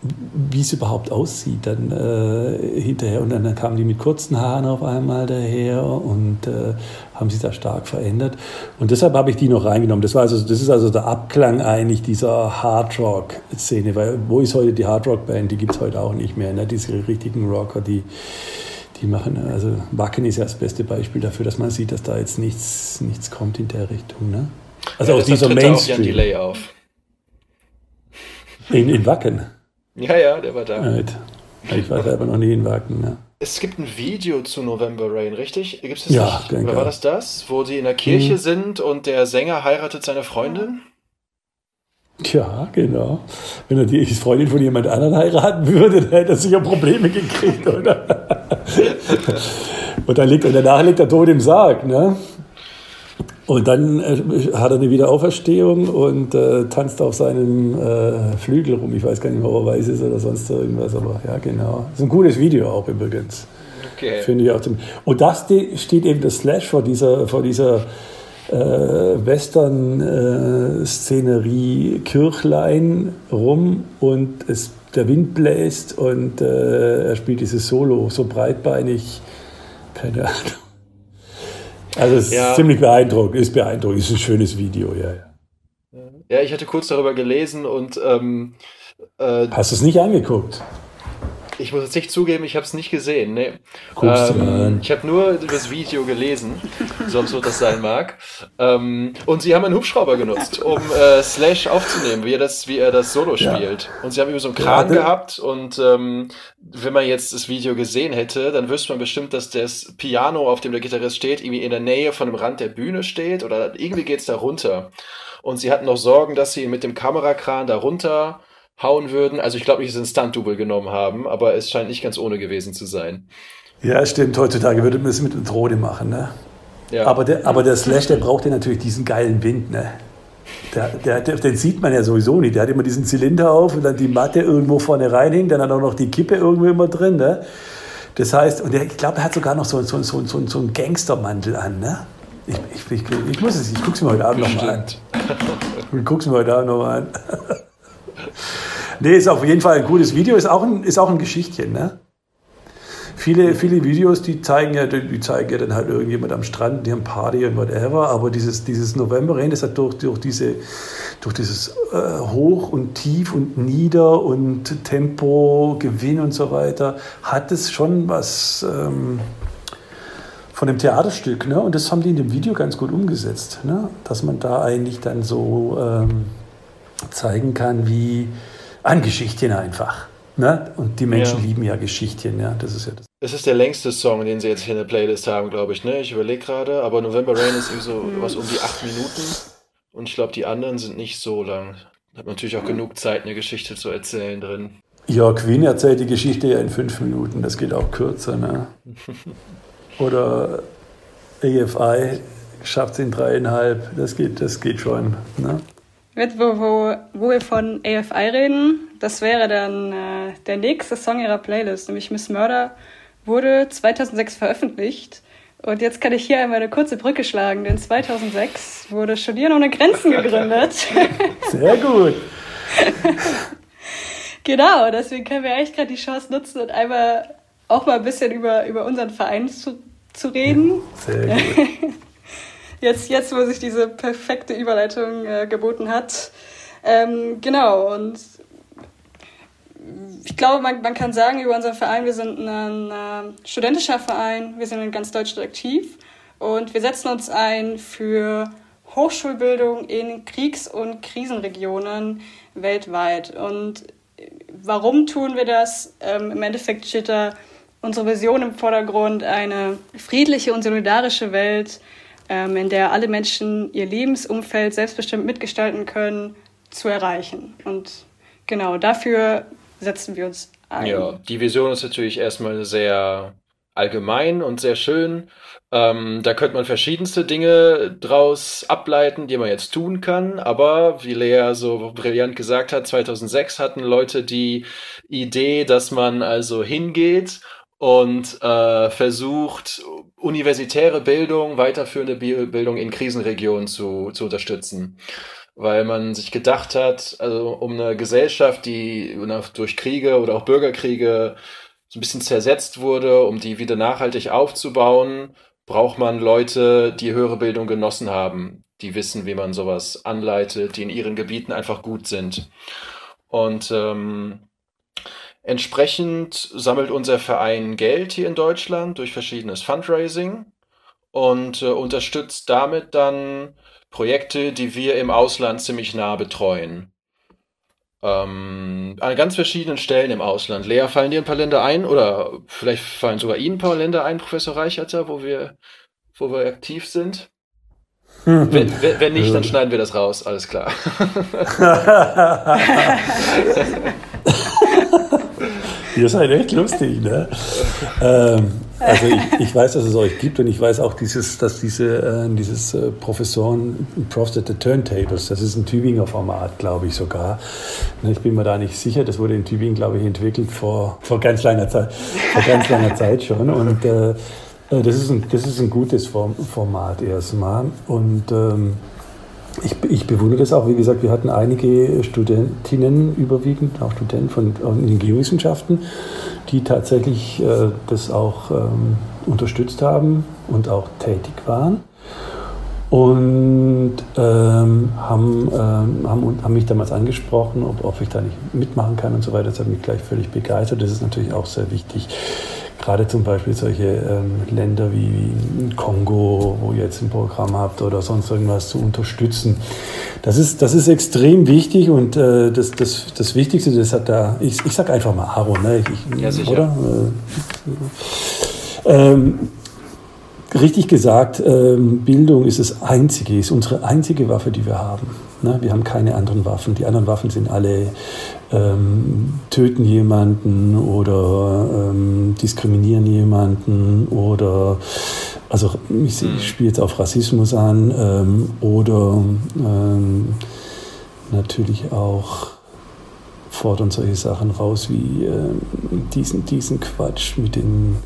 wie es überhaupt aussieht dann äh, hinterher. Und dann kamen die mit kurzen Haaren auf einmal daher und äh, haben sich da stark verändert. Und deshalb habe ich die noch reingenommen. Das, war also, das ist also der Abklang eigentlich dieser Hard-Rock-Szene, weil wo ist heute die Hard-Rock-Band? Die gibt es heute auch nicht mehr. Ne? Diese richtigen Rocker, die, die machen, also Wacken ist ja das beste Beispiel dafür, dass man sieht, dass da jetzt nichts, nichts kommt in der Richtung. Ne? Also ja, aus dieser Mainstream. Auch Jan Delay auf. In, in Wacken? Ja, ja, der war da. Right. Ich war selber noch nie in Wacken. Ja. Es gibt ein Video zu November Rain, richtig? Gibt's das ja, nicht? Oder war das das? Wo sie in der Kirche hm. sind und der Sänger heiratet seine Freundin? Ja, genau. Wenn er die Freundin von jemand anderem heiraten würde, dann hätte er sicher Probleme gekriegt, oder? und dann liegt er, danach liegt er tot im Sarg, ne? Und dann äh, hat er eine Wiederauferstehung und äh, tanzt auf seinem äh, Flügel rum. Ich weiß gar nicht mehr, ob er weiß ist oder sonst irgendwas, aber ja, genau. Das ist ein gutes Video auch übrigens. Okay. Finde ich auch. Zum und das steht eben das Slash vor dieser, vor dieser äh, Western-Szenerie Kirchlein rum und es, der Wind bläst und äh, er spielt dieses Solo so breitbeinig. Keine Ahnung. Also es ja. ist ziemlich beeindruckend, ist beeindruckend, ist ein schönes Video, ja, ja. Ja, ich hatte kurz darüber gelesen und ähm, äh, Hast du es nicht angeguckt? Ich muss jetzt nicht zugeben, ich habe es nicht gesehen. Nee. Ähm, ich habe nur das Video gelesen, so absurd das sein mag. Ähm, und sie haben einen Hubschrauber genutzt, um äh, Slash aufzunehmen, wie er das, wie er das Solo spielt. Ja. Und sie haben über so einen Kran ja, gehabt und ähm, wenn man jetzt das Video gesehen hätte, dann wüsste man bestimmt, dass das Piano, auf dem der Gitarrist steht, irgendwie in der Nähe von dem Rand der Bühne steht oder irgendwie geht's da runter. Und sie hatten noch Sorgen, dass sie ihn mit dem Kamerakran da runter hauen würden. Also ich glaube nicht, dass sie einen Stunt-Double genommen haben, aber es scheint nicht ganz ohne gewesen zu sein. Ja, stimmt. Heutzutage würde man es mit einer Drohne machen, ne? Ja. Aber, der, aber der Slash, der braucht ja natürlich diesen geilen Wind, ne? Der, der, der, den sieht man ja sowieso nicht. Der hat immer diesen Zylinder auf und dann die Matte irgendwo vorne reinhängt, dann hat er auch noch die Kippe irgendwo immer drin, ne? Das heißt, und der, ich glaube, er hat sogar noch so, so, so, so, so einen Gangstermantel an, ne? Ich, ich, ich, ich muss es, ich guck's mir heute Abend nochmal an. Ich guck's mir heute Abend nochmal an. nee, ist auf jeden Fall ein gutes Video, ist auch ein, ist auch ein Geschichtchen, ne? Viele, viele Videos, die zeigen ja, die zeigen ja dann halt irgendjemand am Strand, die haben Party und whatever, aber dieses, dieses November-Rain, das hat durch, durch, diese, durch dieses äh, Hoch und Tief und Nieder und Tempo, Gewinn und so weiter, hat es schon was ähm, von dem Theaterstück, ne? Und das haben die in dem Video ganz gut umgesetzt, ne? Dass man da eigentlich dann so ähm, zeigen kann, wie an Geschichten einfach. Ne? Und die Menschen ja. lieben ja Geschichten, ja. Das ist ja das. Es ist der längste Song, den sie jetzt hier in der Playlist haben, glaube ich. Ne? Ich überlege gerade, aber November Rain ist irgendwie so mhm. was um die acht Minuten. Und ich glaube, die anderen sind nicht so lang. Da hat man natürlich auch genug Zeit, eine Geschichte zu erzählen drin. Ja, Queen erzählt die Geschichte ja in fünf Minuten. Das geht auch kürzer. Ne? Oder AFI schafft es in dreieinhalb. Das geht, das geht schon. Ne? Jetzt, wo, wo, wo wir von AFI reden, das wäre dann äh, der nächste Song ihrer Playlist, nämlich Miss Murder wurde 2006 veröffentlicht. Und jetzt kann ich hier einmal eine kurze Brücke schlagen, denn 2006 wurde Studieren ohne Grenzen gegründet. Sehr gut. genau, deswegen können wir eigentlich gerade die Chance nutzen und einmal auch mal ein bisschen über, über unseren Verein zu, zu reden. Sehr gut. jetzt, jetzt, wo sich diese perfekte Überleitung äh, geboten hat. Ähm, genau, und ich glaube, man, man kann sagen über unseren Verein, wir sind ein, ein studentischer Verein, wir sind in ganz Deutschland aktiv und wir setzen uns ein für Hochschulbildung in Kriegs- und Krisenregionen weltweit. Und warum tun wir das? Ähm, Im Endeffekt steht da unsere Vision im Vordergrund, eine friedliche und solidarische Welt, in der alle Menschen ihr Lebensumfeld selbstbestimmt mitgestalten können, zu erreichen. Und genau dafür setzen wir uns ein. Ja, die Vision ist natürlich erstmal sehr allgemein und sehr schön. Ähm, da könnte man verschiedenste Dinge draus ableiten, die man jetzt tun kann. Aber wie Lea so brillant gesagt hat, 2006 hatten Leute die Idee, dass man also hingeht und äh, versucht, universitäre Bildung, weiterführende Bildung in Krisenregionen zu, zu unterstützen. Weil man sich gedacht hat, also um eine Gesellschaft, die durch Kriege oder auch Bürgerkriege so ein bisschen zersetzt wurde, um die wieder nachhaltig aufzubauen, braucht man Leute, die höhere Bildung genossen haben, die wissen, wie man sowas anleitet, die in ihren Gebieten einfach gut sind. Und ähm, Entsprechend sammelt unser Verein Geld hier in Deutschland durch verschiedenes Fundraising und äh, unterstützt damit dann Projekte, die wir im Ausland ziemlich nah betreuen. Ähm, an ganz verschiedenen Stellen im Ausland. Lea, fallen dir ein paar Länder ein oder vielleicht fallen sogar Ihnen ein paar Länder ein, Professor Reicherter, wo wir, wo wir aktiv sind? wenn, wenn, nicht, dann schneiden wir das raus, alles klar. Ihr seid echt lustig, ne? ähm, also ich, ich, weiß, dass es euch gibt und ich weiß auch, dieses, dass diese, äh, dieses äh, Professoren, Profs at the Turntables, das ist ein Tübinger Format, glaube ich sogar. Ne, ich bin mir da nicht sicher, das wurde in Tübingen, glaube ich, entwickelt vor, vor ganz langer Zeit, vor ganz langer Zeit schon. Und äh, äh, das, ist ein, das ist ein gutes Format erstmal. Und ähm, ich, ich bewundere das auch. Wie gesagt, wir hatten einige Studentinnen, überwiegend auch Studenten von den Geowissenschaften, die tatsächlich äh, das auch ähm, unterstützt haben und auch tätig waren. Und ähm, haben, ähm, haben, haben mich damals angesprochen, ob, ob ich da nicht mitmachen kann und so weiter. Das hat mich gleich völlig begeistert. Das ist natürlich auch sehr wichtig gerade zum Beispiel solche ähm, Länder wie, Kongo, wo ihr jetzt ein Programm habt oder sonst irgendwas zu unterstützen. Das ist, das ist extrem wichtig und äh, das, das, das Wichtigste, das hat da, ich, ich sag einfach mal Aaron, ne? Ich, ja, sicher. Oder? Äh, ähm, richtig gesagt, ähm, Bildung ist das einzige, ist unsere einzige Waffe, die wir haben. Ne? Wir haben keine anderen Waffen. Die anderen Waffen sind alle ähm, töten jemanden oder ähm, diskriminieren jemanden oder also ich, ich mhm. spiele jetzt auf Rassismus an ähm, oder ähm, natürlich auch fordern solche Sachen raus wie ähm, diesen, diesen Quatsch mit den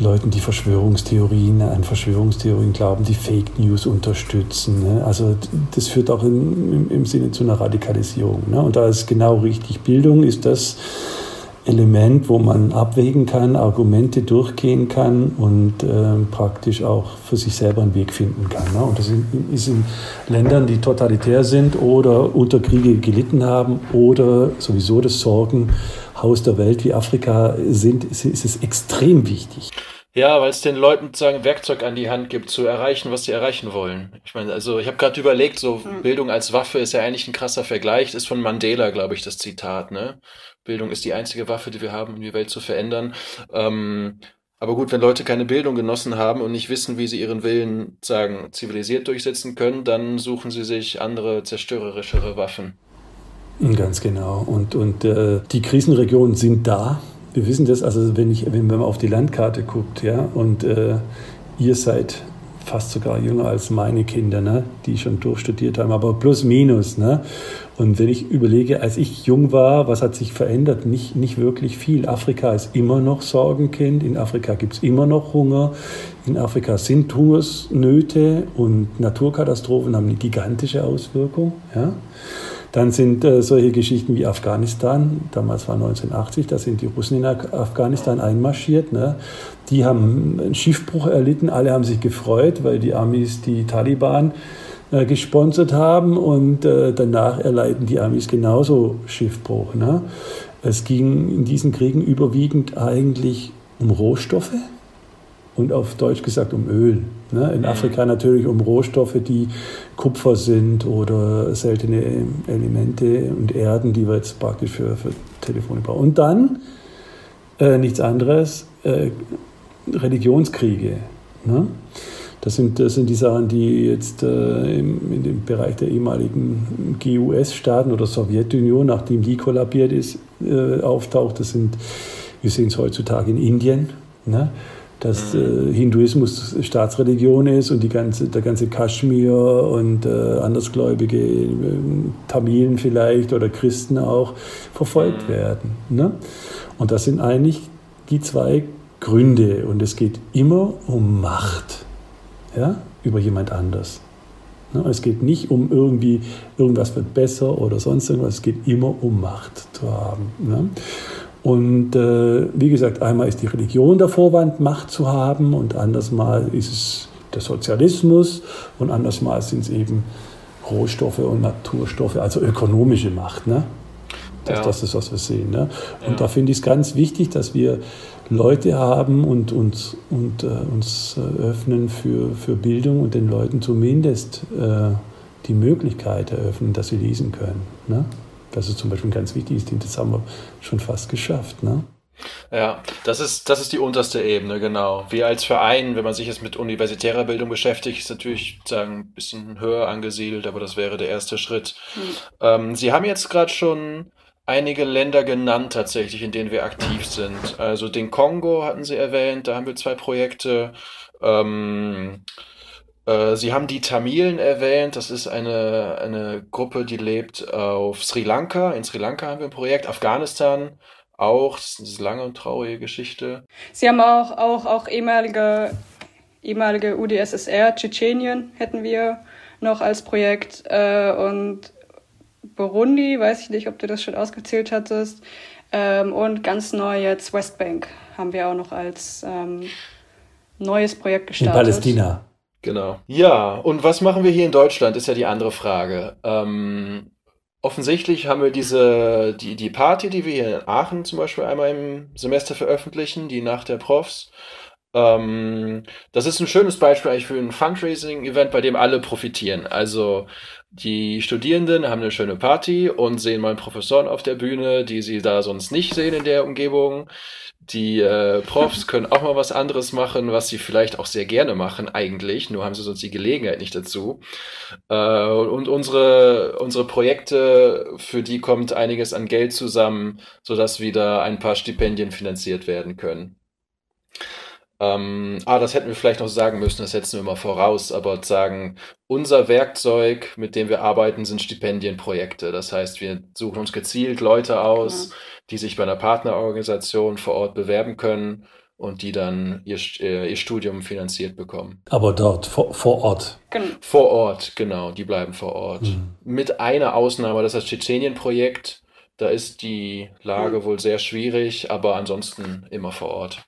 Leuten, die Verschwörungstheorien, an Verschwörungstheorien glauben, die Fake News unterstützen. Ne? Also das führt auch in, im, im, Sinne zu einer Radikalisierung. Ne? Und da ist genau richtig. Bildung ist das Element, wo man abwägen kann, Argumente durchgehen kann und äh, praktisch auch für sich selber einen Weg finden kann. Ne? Und das ist in Ländern, die totalitär sind oder unter Kriege gelitten haben oder sowieso das Sorgenhaus der Welt wie Afrika sind, ist, ist es extrem wichtig. Ja, weil es den Leuten sozusagen Werkzeug an die Hand gibt, zu erreichen, was sie erreichen wollen. Ich meine, also ich habe gerade überlegt, so hm. Bildung als Waffe ist ja eigentlich ein krasser Vergleich. Das ist von Mandela, glaube ich, das Zitat, ne? Bildung ist die einzige Waffe, die wir haben, um die Welt zu verändern. Ähm, aber gut, wenn Leute keine Bildung genossen haben und nicht wissen, wie sie ihren Willen, sagen, zivilisiert durchsetzen können, dann suchen sie sich andere zerstörerischere Waffen. Ganz genau. Und, und äh, die Krisenregionen sind da wir wissen das, also wenn, ich, wenn man auf die Landkarte guckt, ja, und äh, ihr seid fast sogar jünger als meine Kinder, ne, die schon durchstudiert haben, aber plus minus. Ne? Und wenn ich überlege, als ich jung war, was hat sich verändert? Nicht, nicht wirklich viel. Afrika ist immer noch Sorgenkind, in Afrika gibt es immer noch Hunger, in Afrika sind Hungersnöte und Naturkatastrophen haben eine gigantische Auswirkung. Ja? Dann sind äh, solche Geschichten wie Afghanistan, damals war 1980, da sind die Russen in Afghanistan einmarschiert. Ne? Die haben einen Schiffbruch erlitten, alle haben sich gefreut, weil die Amis die Taliban äh, gesponsert haben und äh, danach erleiden die Amis genauso Schiffbruch. Ne? Es ging in diesen Kriegen überwiegend eigentlich um Rohstoffe und auf Deutsch gesagt um Öl. Ne? In. Afrika natürlich um Rohstoffe, die Kupfer sind oder seltene Elemente und Erden, die wir jetzt praktisch für, für Telefone brauchen. Und dann äh, nichts anderes, äh, Religionskriege. Ne? Das sind, das sind die Sachen, die jetzt äh, im, in dem Bereich der ehemaligen GUS-Staaten oder Sowjetunion, nachdem die kollabiert ist, äh, auftaucht. Das sind, wir sehen es heutzutage in Indien. Ne? Dass äh, Hinduismus Staatsreligion ist und die ganze, der ganze Kaschmir und äh, andersgläubige äh, Tamilen vielleicht oder Christen auch verfolgt werden. Ne? Und das sind eigentlich die zwei Gründe. Und es geht immer um Macht ja? über jemand anders. Ne? Es geht nicht um irgendwie, irgendwas wird besser oder sonst irgendwas. Es geht immer um Macht zu haben. Ne? Und äh, wie gesagt, einmal ist die Religion der Vorwand, Macht zu haben, und andersmal ist es der Sozialismus, und andersmal sind es eben Rohstoffe und Naturstoffe, also ökonomische Macht. Ne? Das, Ja. das ist, was wir sehen. Ne? Und Ja. da finde ich es ganz wichtig, dass wir Leute haben und uns, und, äh, uns äh, öffnen für, für Bildung und den Leuten zumindest äh, die Möglichkeit eröffnen, dass sie lesen können. Ne? Das ist zum Beispiel ein ganz wichtiges Ding, das haben wir schon fast geschafft. Ne? Ja, das ist, das ist die unterste Ebene, genau. Wir als Verein, wenn man sich jetzt mit universitärer Bildung beschäftigt, ist natürlich sagen, ein bisschen höher angesiedelt, aber das wäre der erste Schritt. Ähm, Sie haben jetzt gerade schon einige Länder genannt, tatsächlich, in denen wir aktiv sind. Also den Kongo hatten Sie erwähnt, da haben wir zwei Projekte. Ähm, äh, Sie haben die Tamilen erwähnt, das ist eine, eine Gruppe, die lebt auf Sri Lanka. In Sri Lanka haben wir ein Projekt, Afghanistan auch, das ist eine lange und traurige Geschichte. Sie haben auch, auch, auch ehemalige, ehemalige UdSSR, Tschetschenien hätten wir noch als Projekt äh, und Burundi, weiß ich nicht, ob du das schon ausgezählt hattest. Ähm, und ganz neu jetzt Westbank haben wir auch noch als ähm, neues Projekt In gestartet. Palästina. Genau. Ja, und was machen wir hier in Deutschland, ist ja die andere Frage. Ähm, offensichtlich haben wir diese, die, die Party, die wir hier in Aachen zum Beispiel einmal im Semester veröffentlichen, die Nacht der Profs. Ähm, das ist ein schönes Beispiel eigentlich für ein Fundraising-Event, bei dem alle profitieren. Also die Studierenden haben eine schöne Party und sehen mal Professoren auf der Bühne, die sie da sonst nicht sehen in der Umgebung. Die äh, Profs können auch mal was anderes machen, was sie vielleicht auch sehr gerne machen, eigentlich, nur haben sie sonst die Gelegenheit nicht dazu. Äh, und unsere, unsere Projekte, für die kommt einiges an Geld zusammen, sodass wieder ein paar Stipendien finanziert werden können. Ähm, ah, das hätten wir vielleicht noch sagen müssen, das setzen wir mal voraus, aber sagen, unser Werkzeug, mit dem wir arbeiten, sind Stipendienprojekte. Das heißt, wir suchen uns gezielt Leute aus, die sich bei einer Partnerorganisation vor Ort bewerben können und die dann ihr, äh, ihr Studium finanziert bekommen. Aber dort, vor, vor Ort. Vor Ort, genau, die bleiben vor Ort. Mhm. Mit einer Ausnahme, das ist das Tschetschenien-Projekt. Da ist die Lage wohl sehr schwierig, aber ansonsten immer vor Ort.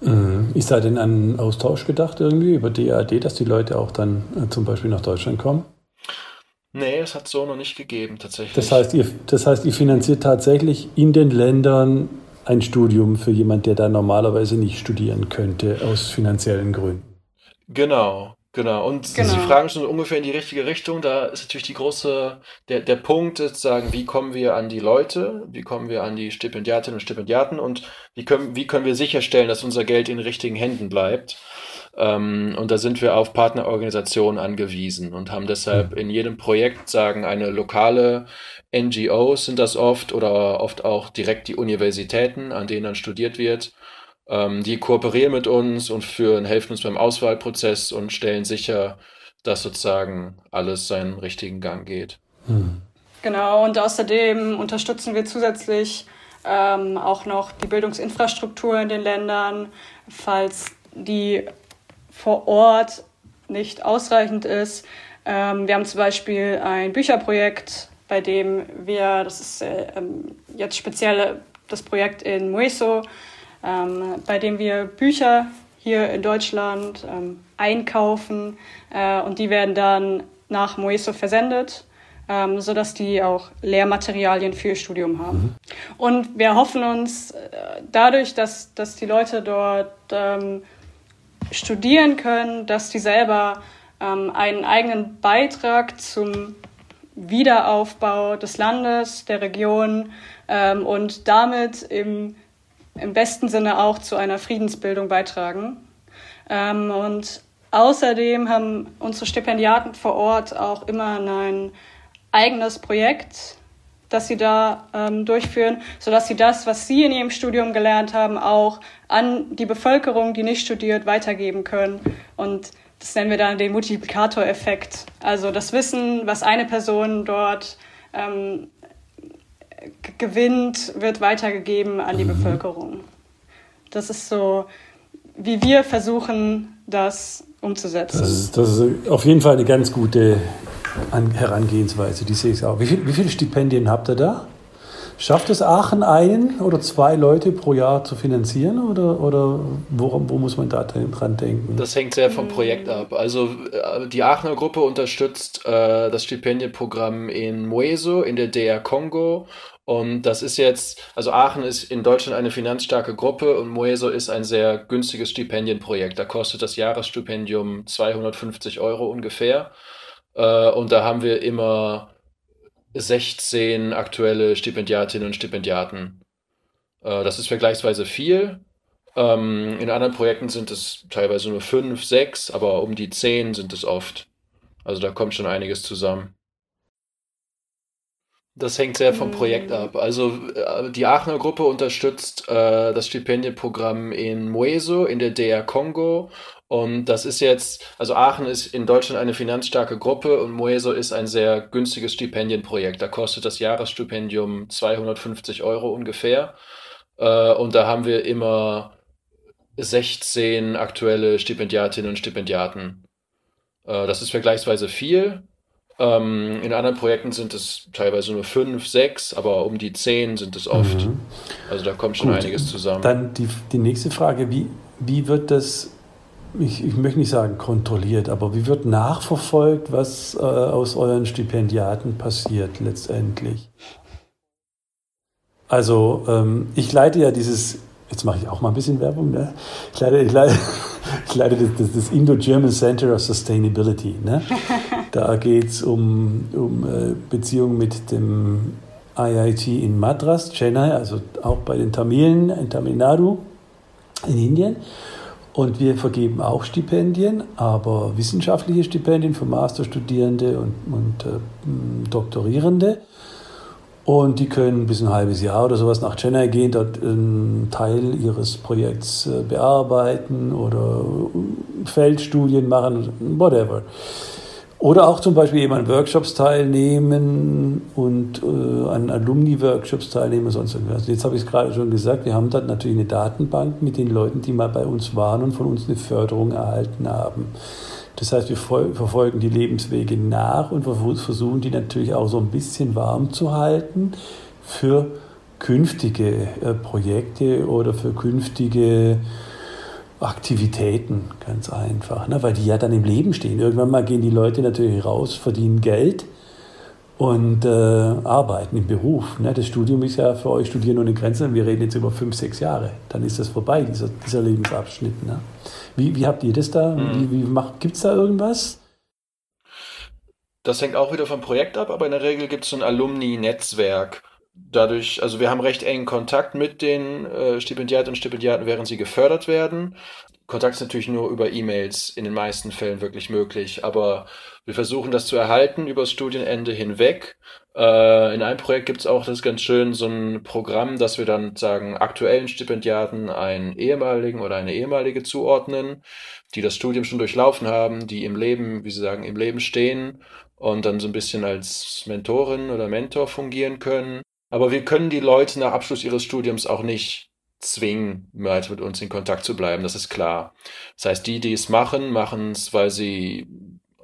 Mhm. Ist da denn an Austausch gedacht irgendwie über DAD, dass die Leute auch dann äh, zum Beispiel nach Deutschland kommen? Nee, es hat so noch nicht gegeben, tatsächlich. Das heißt, ihr, das heißt, ihr finanziert tatsächlich in den Ländern ein Studium für jemand, der da normalerweise nicht studieren könnte, aus finanziellen Gründen. Genau, genau. Und Genau. Sie fragen schon ungefähr in die richtige Richtung. Da ist natürlich die große, der, der Punkt ist, sagen, wie kommen wir an die Leute, wie kommen wir an die Stipendiatinnen und Stipendiaten und wie können, wie können wir sicherstellen, dass unser Geld in richtigen Händen bleibt. Ähm, und da sind wir auf Partnerorganisationen angewiesen und haben deshalb in jedem Projekt, sagen, eine lokale NGOs sind das oft oder oft auch direkt die Universitäten, an denen dann studiert wird. Ähm, die kooperieren mit uns und führen, helfen uns beim Auswahlprozess und stellen sicher, dass sozusagen alles seinen richtigen Gang geht. Genau, und außerdem unterstützen wir zusätzlich ähm, auch noch die Bildungsinfrastruktur in den Ländern, falls die vor Ort nicht ausreichend ist. Ähm, wir haben zum Beispiel ein Bücherprojekt, bei dem wir, das ist äh, ähm, jetzt speziell das Projekt in Mueso, ähm, bei dem wir Bücher hier in Deutschland ähm, einkaufen äh, und die werden dann nach Moeso versendet, ähm, sodass die auch Lehrmaterialien für ihr Studium haben. Und wir hoffen uns äh, dadurch, dass, dass die Leute dort ähm, studieren können, dass die selber ähm, einen eigenen Beitrag zum Wiederaufbau des Landes, der Region ähm, und damit im, im besten Sinne auch zu einer Friedensbildung beitragen. Ähm, und außerdem haben unsere Stipendiaten vor Ort auch immer ein eigenes Projekt, das sie da ähm, durchführen, sodass sie das, was sie in ihrem Studium gelernt haben, auch an die Bevölkerung, die nicht studiert, weitergeben können. Und das nennen wir dann den Multiplikatoreffekt. Also das Wissen, was eine Person dort ähm, gewinnt, wird weitergegeben an die Bevölkerung. Das ist so, wie wir versuchen, das umzusetzen. Das ist, das ist auf jeden Fall eine ganz gute An Herangehensweise, die sehe ich auch. Wie, viel, wie viele Stipendien habt ihr da? Schafft es Aachen einen oder zwei Leute pro Jahr zu finanzieren oder, oder wo, wo muss man da dran denken? Das hängt sehr vom Projekt ab. Also äh, die Aachener Gruppe unterstützt äh, das Stipendienprogramm in Moeso in der DR Kongo Und das ist jetzt, also Aachen ist in Deutschland eine finanzstarke Gruppe und Moeso ist ein sehr günstiges Stipendienprojekt. Da kostet das Jahresstipendium 250 Euro ungefähr. Äh, und da haben wir immer 16 aktuelle Stipendiatinnen und Stipendiaten. Äh, das ist vergleichsweise viel. Ähm, in anderen Projekten sind es teilweise nur fünf, sechs, aber um die zehn sind es oft. Also da kommt schon einiges zusammen. Das hängt sehr vom Projekt ab. Mhm. Also äh, die Aachener Gruppe unterstützt äh, das Stipendienprogramm in Mueso in der DR Kongo. Und das ist jetzt, also Aachen ist in Deutschland eine finanzstarke Gruppe und Mueso ist ein sehr günstiges Stipendienprojekt. Da kostet das Jahresstipendium 250 Euro ungefähr. Äh, und da haben wir immer 16 aktuelle Stipendiatinnen und Stipendiaten. Äh, das ist vergleichsweise viel. Ähm, in anderen Projekten sind es teilweise nur fünf, sechs, aber um die zehn sind es oft. Mhm. Also da kommt schon Gut. einiges zusammen. Dann die, die nächste Frage, wie, wie wird das, ich, ich möchte nicht sagen kontrolliert, aber wie wird nachverfolgt, was äh, aus euren Stipendiaten passiert letztendlich? Also ähm, ich leite ja dieses, jetzt mache ich auch mal ein bisschen Werbung, ne? ich leite, ich leite, ich leite das, das Indo-German Center of Sustainability. Ne? Da geht es um, um äh, Beziehungen mit dem IIT in Madras, Chennai, also auch bei den Tamilen in Tamil Nadu in Indien. Und wir vergeben auch Stipendien, aber wissenschaftliche Stipendien für Masterstudierende und, und äh, Doktorierende. Und die können bis ein halbes Jahr oder sowas nach Chennai gehen, dort einen Teil ihres Projekts äh, bearbeiten oder äh, Feldstudien machen, whatever. Oder auch zum Beispiel eben an Workshops teilnehmen und äh, an Alumni-Workshops teilnehmen sonst irgendwas. Jetzt habe ich es gerade schon gesagt, wir haben dort natürlich eine Datenbank mit den Leuten, die mal bei uns waren und von uns eine Förderung erhalten haben. Das heißt, wir verfolgen die Lebenswege nach und versuchen die natürlich auch so ein bisschen warm zu halten für künftige äh, Projekte oder für künftige Aktivitäten, ganz einfach, ne? weil die ja dann im Leben stehen. Irgendwann mal gehen die Leute natürlich raus, verdienen Geld und äh, arbeiten im Beruf. Ne? Das Studium ist ja für euch Studieren ohne Grenzen. Wir reden jetzt über fünf, sechs Jahre. Dann ist das vorbei, dieser, dieser Lebensabschnitt. Ne? Wie, wie habt ihr das da? Mhm. Wie, wie Gibt es da irgendwas? Das hängt auch wieder vom Projekt ab, aber in der Regel gibt es so ein Alumni-Netzwerk. Dadurch, also wir haben recht engen Kontakt mit den äh, Stipendiaten und Stipendiaten, während sie gefördert werden. Kontakt ist natürlich nur über E-Mails in den meisten Fällen wirklich möglich, aber wir versuchen das zu erhalten über das Studienende hinweg. Äh, in einem Projekt gibt es auch, das ist ganz schön, so ein Programm, dass wir dann sagen, aktuellen Stipendiaten einen ehemaligen oder eine ehemalige zuordnen, die das Studium schon durchlaufen haben, die im Leben, wie Sie sagen, im Leben stehen und dann so ein bisschen als Mentorin oder Mentor fungieren können. Aber wir können die Leute nach Abschluss ihres Studiums auch nicht zwingen, weiter mit uns in Kontakt zu bleiben, das ist klar. Das heißt, die, die es machen, machen es, weil sie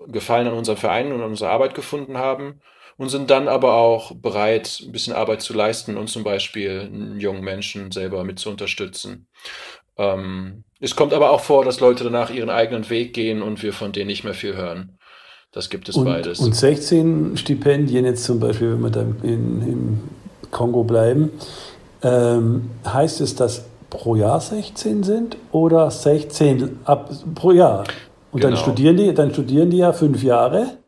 Gefallen an unserem Verein und an unserer Arbeit gefunden haben und sind dann aber auch bereit, ein bisschen Arbeit zu leisten und zum Beispiel einen jungen Menschen selber mit zu unterstützen. Ähm, es kommt aber auch vor, dass Leute danach ihren eigenen Weg gehen und wir von denen nicht mehr viel hören. Das gibt es und, beides. Und 16 Stipendien jetzt zum Beispiel, wenn wir da in, in Kongo bleiben, ähm, heißt es, dass pro Jahr 16 sind oder 16 ab, pro Jahr? Und genau. dann, studieren die, dann studieren die ja fünf Jahre.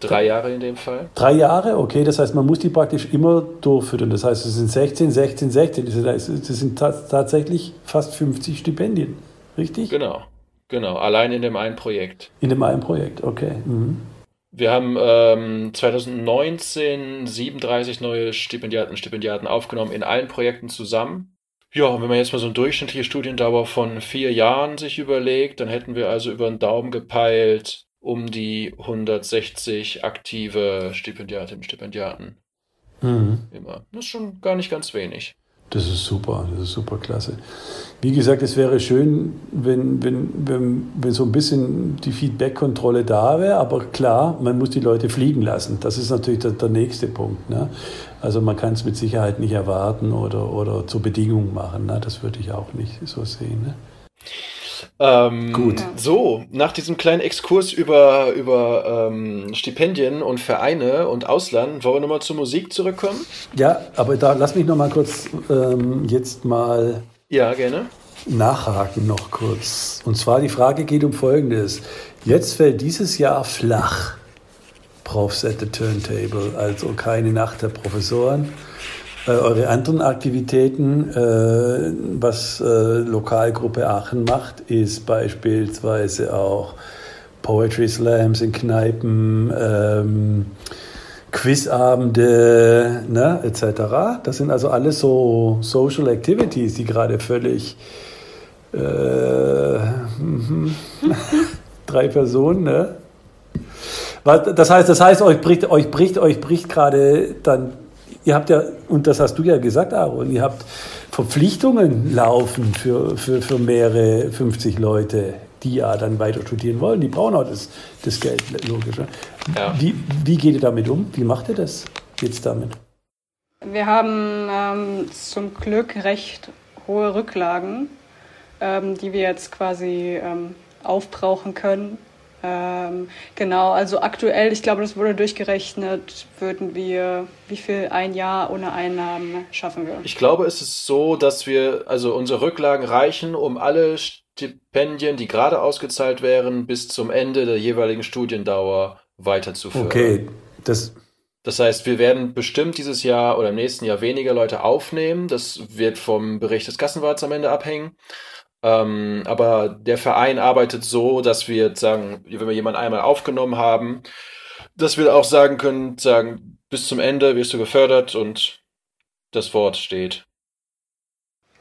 Drei Jahre in dem Fall. Drei Jahre, okay. Das heißt, man muss die praktisch immer durchführen. Das heißt, es sind 16, 16, 16. Das sind tatsächlich fast 50 Stipendien. Richtig? Genau. Genau. Allein in dem einen Projekt. In dem einen Projekt, okay. Mhm. Wir haben ähm, 2019 37 neue Stipendiaten und Stipendiaten aufgenommen in allen Projekten zusammen. Ja, und wenn man jetzt mal so eine durchschnittliche Studiendauer von vier Jahren sich überlegt, dann hätten wir also über den Daumen gepeilt um die 160 aktive Stipendiatinnen und Stipendiaten. Mhm. Immer. Das ist schon gar nicht ganz wenig. Das ist super, das ist super klasse. Wie gesagt, es wäre schön, wenn, wenn, wenn, wenn so ein bisschen die Feedback-Kontrolle da wäre, aber klar, man muss die Leute fliegen lassen. Das ist natürlich der, der nächste Punkt. Ne? Also man kann es mit Sicherheit nicht erwarten oder, oder zur Bedingung machen. Ne? Das würde ich auch nicht so sehen. Ne? Ähm, Gut. So, nach diesem kleinen Exkurs über, über ähm, Stipendien und Vereine und Ausland, wollen wir nochmal zur Musik zurückkommen? Ja, aber da lass mich nochmal kurz ähm, jetzt mal. Ja, gerne. Nachhaken noch kurz. Und zwar die Frage geht um Folgendes. Jetzt fällt dieses Jahr flach. Profs at the Turntable, also keine Nacht der Professoren. Äh, eure anderen Aktivitäten, äh, was äh, Lokalgruppe Aachen macht, ist beispielsweise auch Poetry Slams in Kneipen, ähm, Quizabende ne, etc. Das sind also alles so Social Activities, die gerade völlig äh, drei Personen, ne? Das heißt, das heißt, euch bricht, euch bricht, euch bricht gerade dann Ihr habt ja, und das hast du ja gesagt, Aaron, ihr habt Verpflichtungen laufen für, für, für mehrere 50 Leute, die ja dann weiter studieren wollen. Die brauchen auch das, das Geld, logisch. Ja. Wie, wie geht ihr damit um? Wie macht ihr das jetzt damit? Wir haben ähm, zum Glück recht hohe Rücklagen, ähm, die wir jetzt quasi ähm, aufbrauchen können ähm, genau, also aktuell, ich glaube, das wurde durchgerechnet, würden wir, wie viel ein Jahr ohne Einnahmen schaffen wir? Ich glaube, es ist so, dass wir, also unsere Rücklagen reichen, um alle Stipendien, die gerade ausgezahlt wären, bis zum Ende der jeweiligen Studiendauer weiterzuführen. Okay, das. Das heißt, wir werden bestimmt dieses Jahr oder im nächsten Jahr weniger Leute aufnehmen. Das wird vom Bericht des Kassenwarts am Ende abhängen. Ähm, aber der Verein arbeitet so, dass wir sagen, wenn wir jemanden einmal aufgenommen haben, dass wir auch sagen können, sagen, bis zum Ende wirst du gefördert und das Wort steht.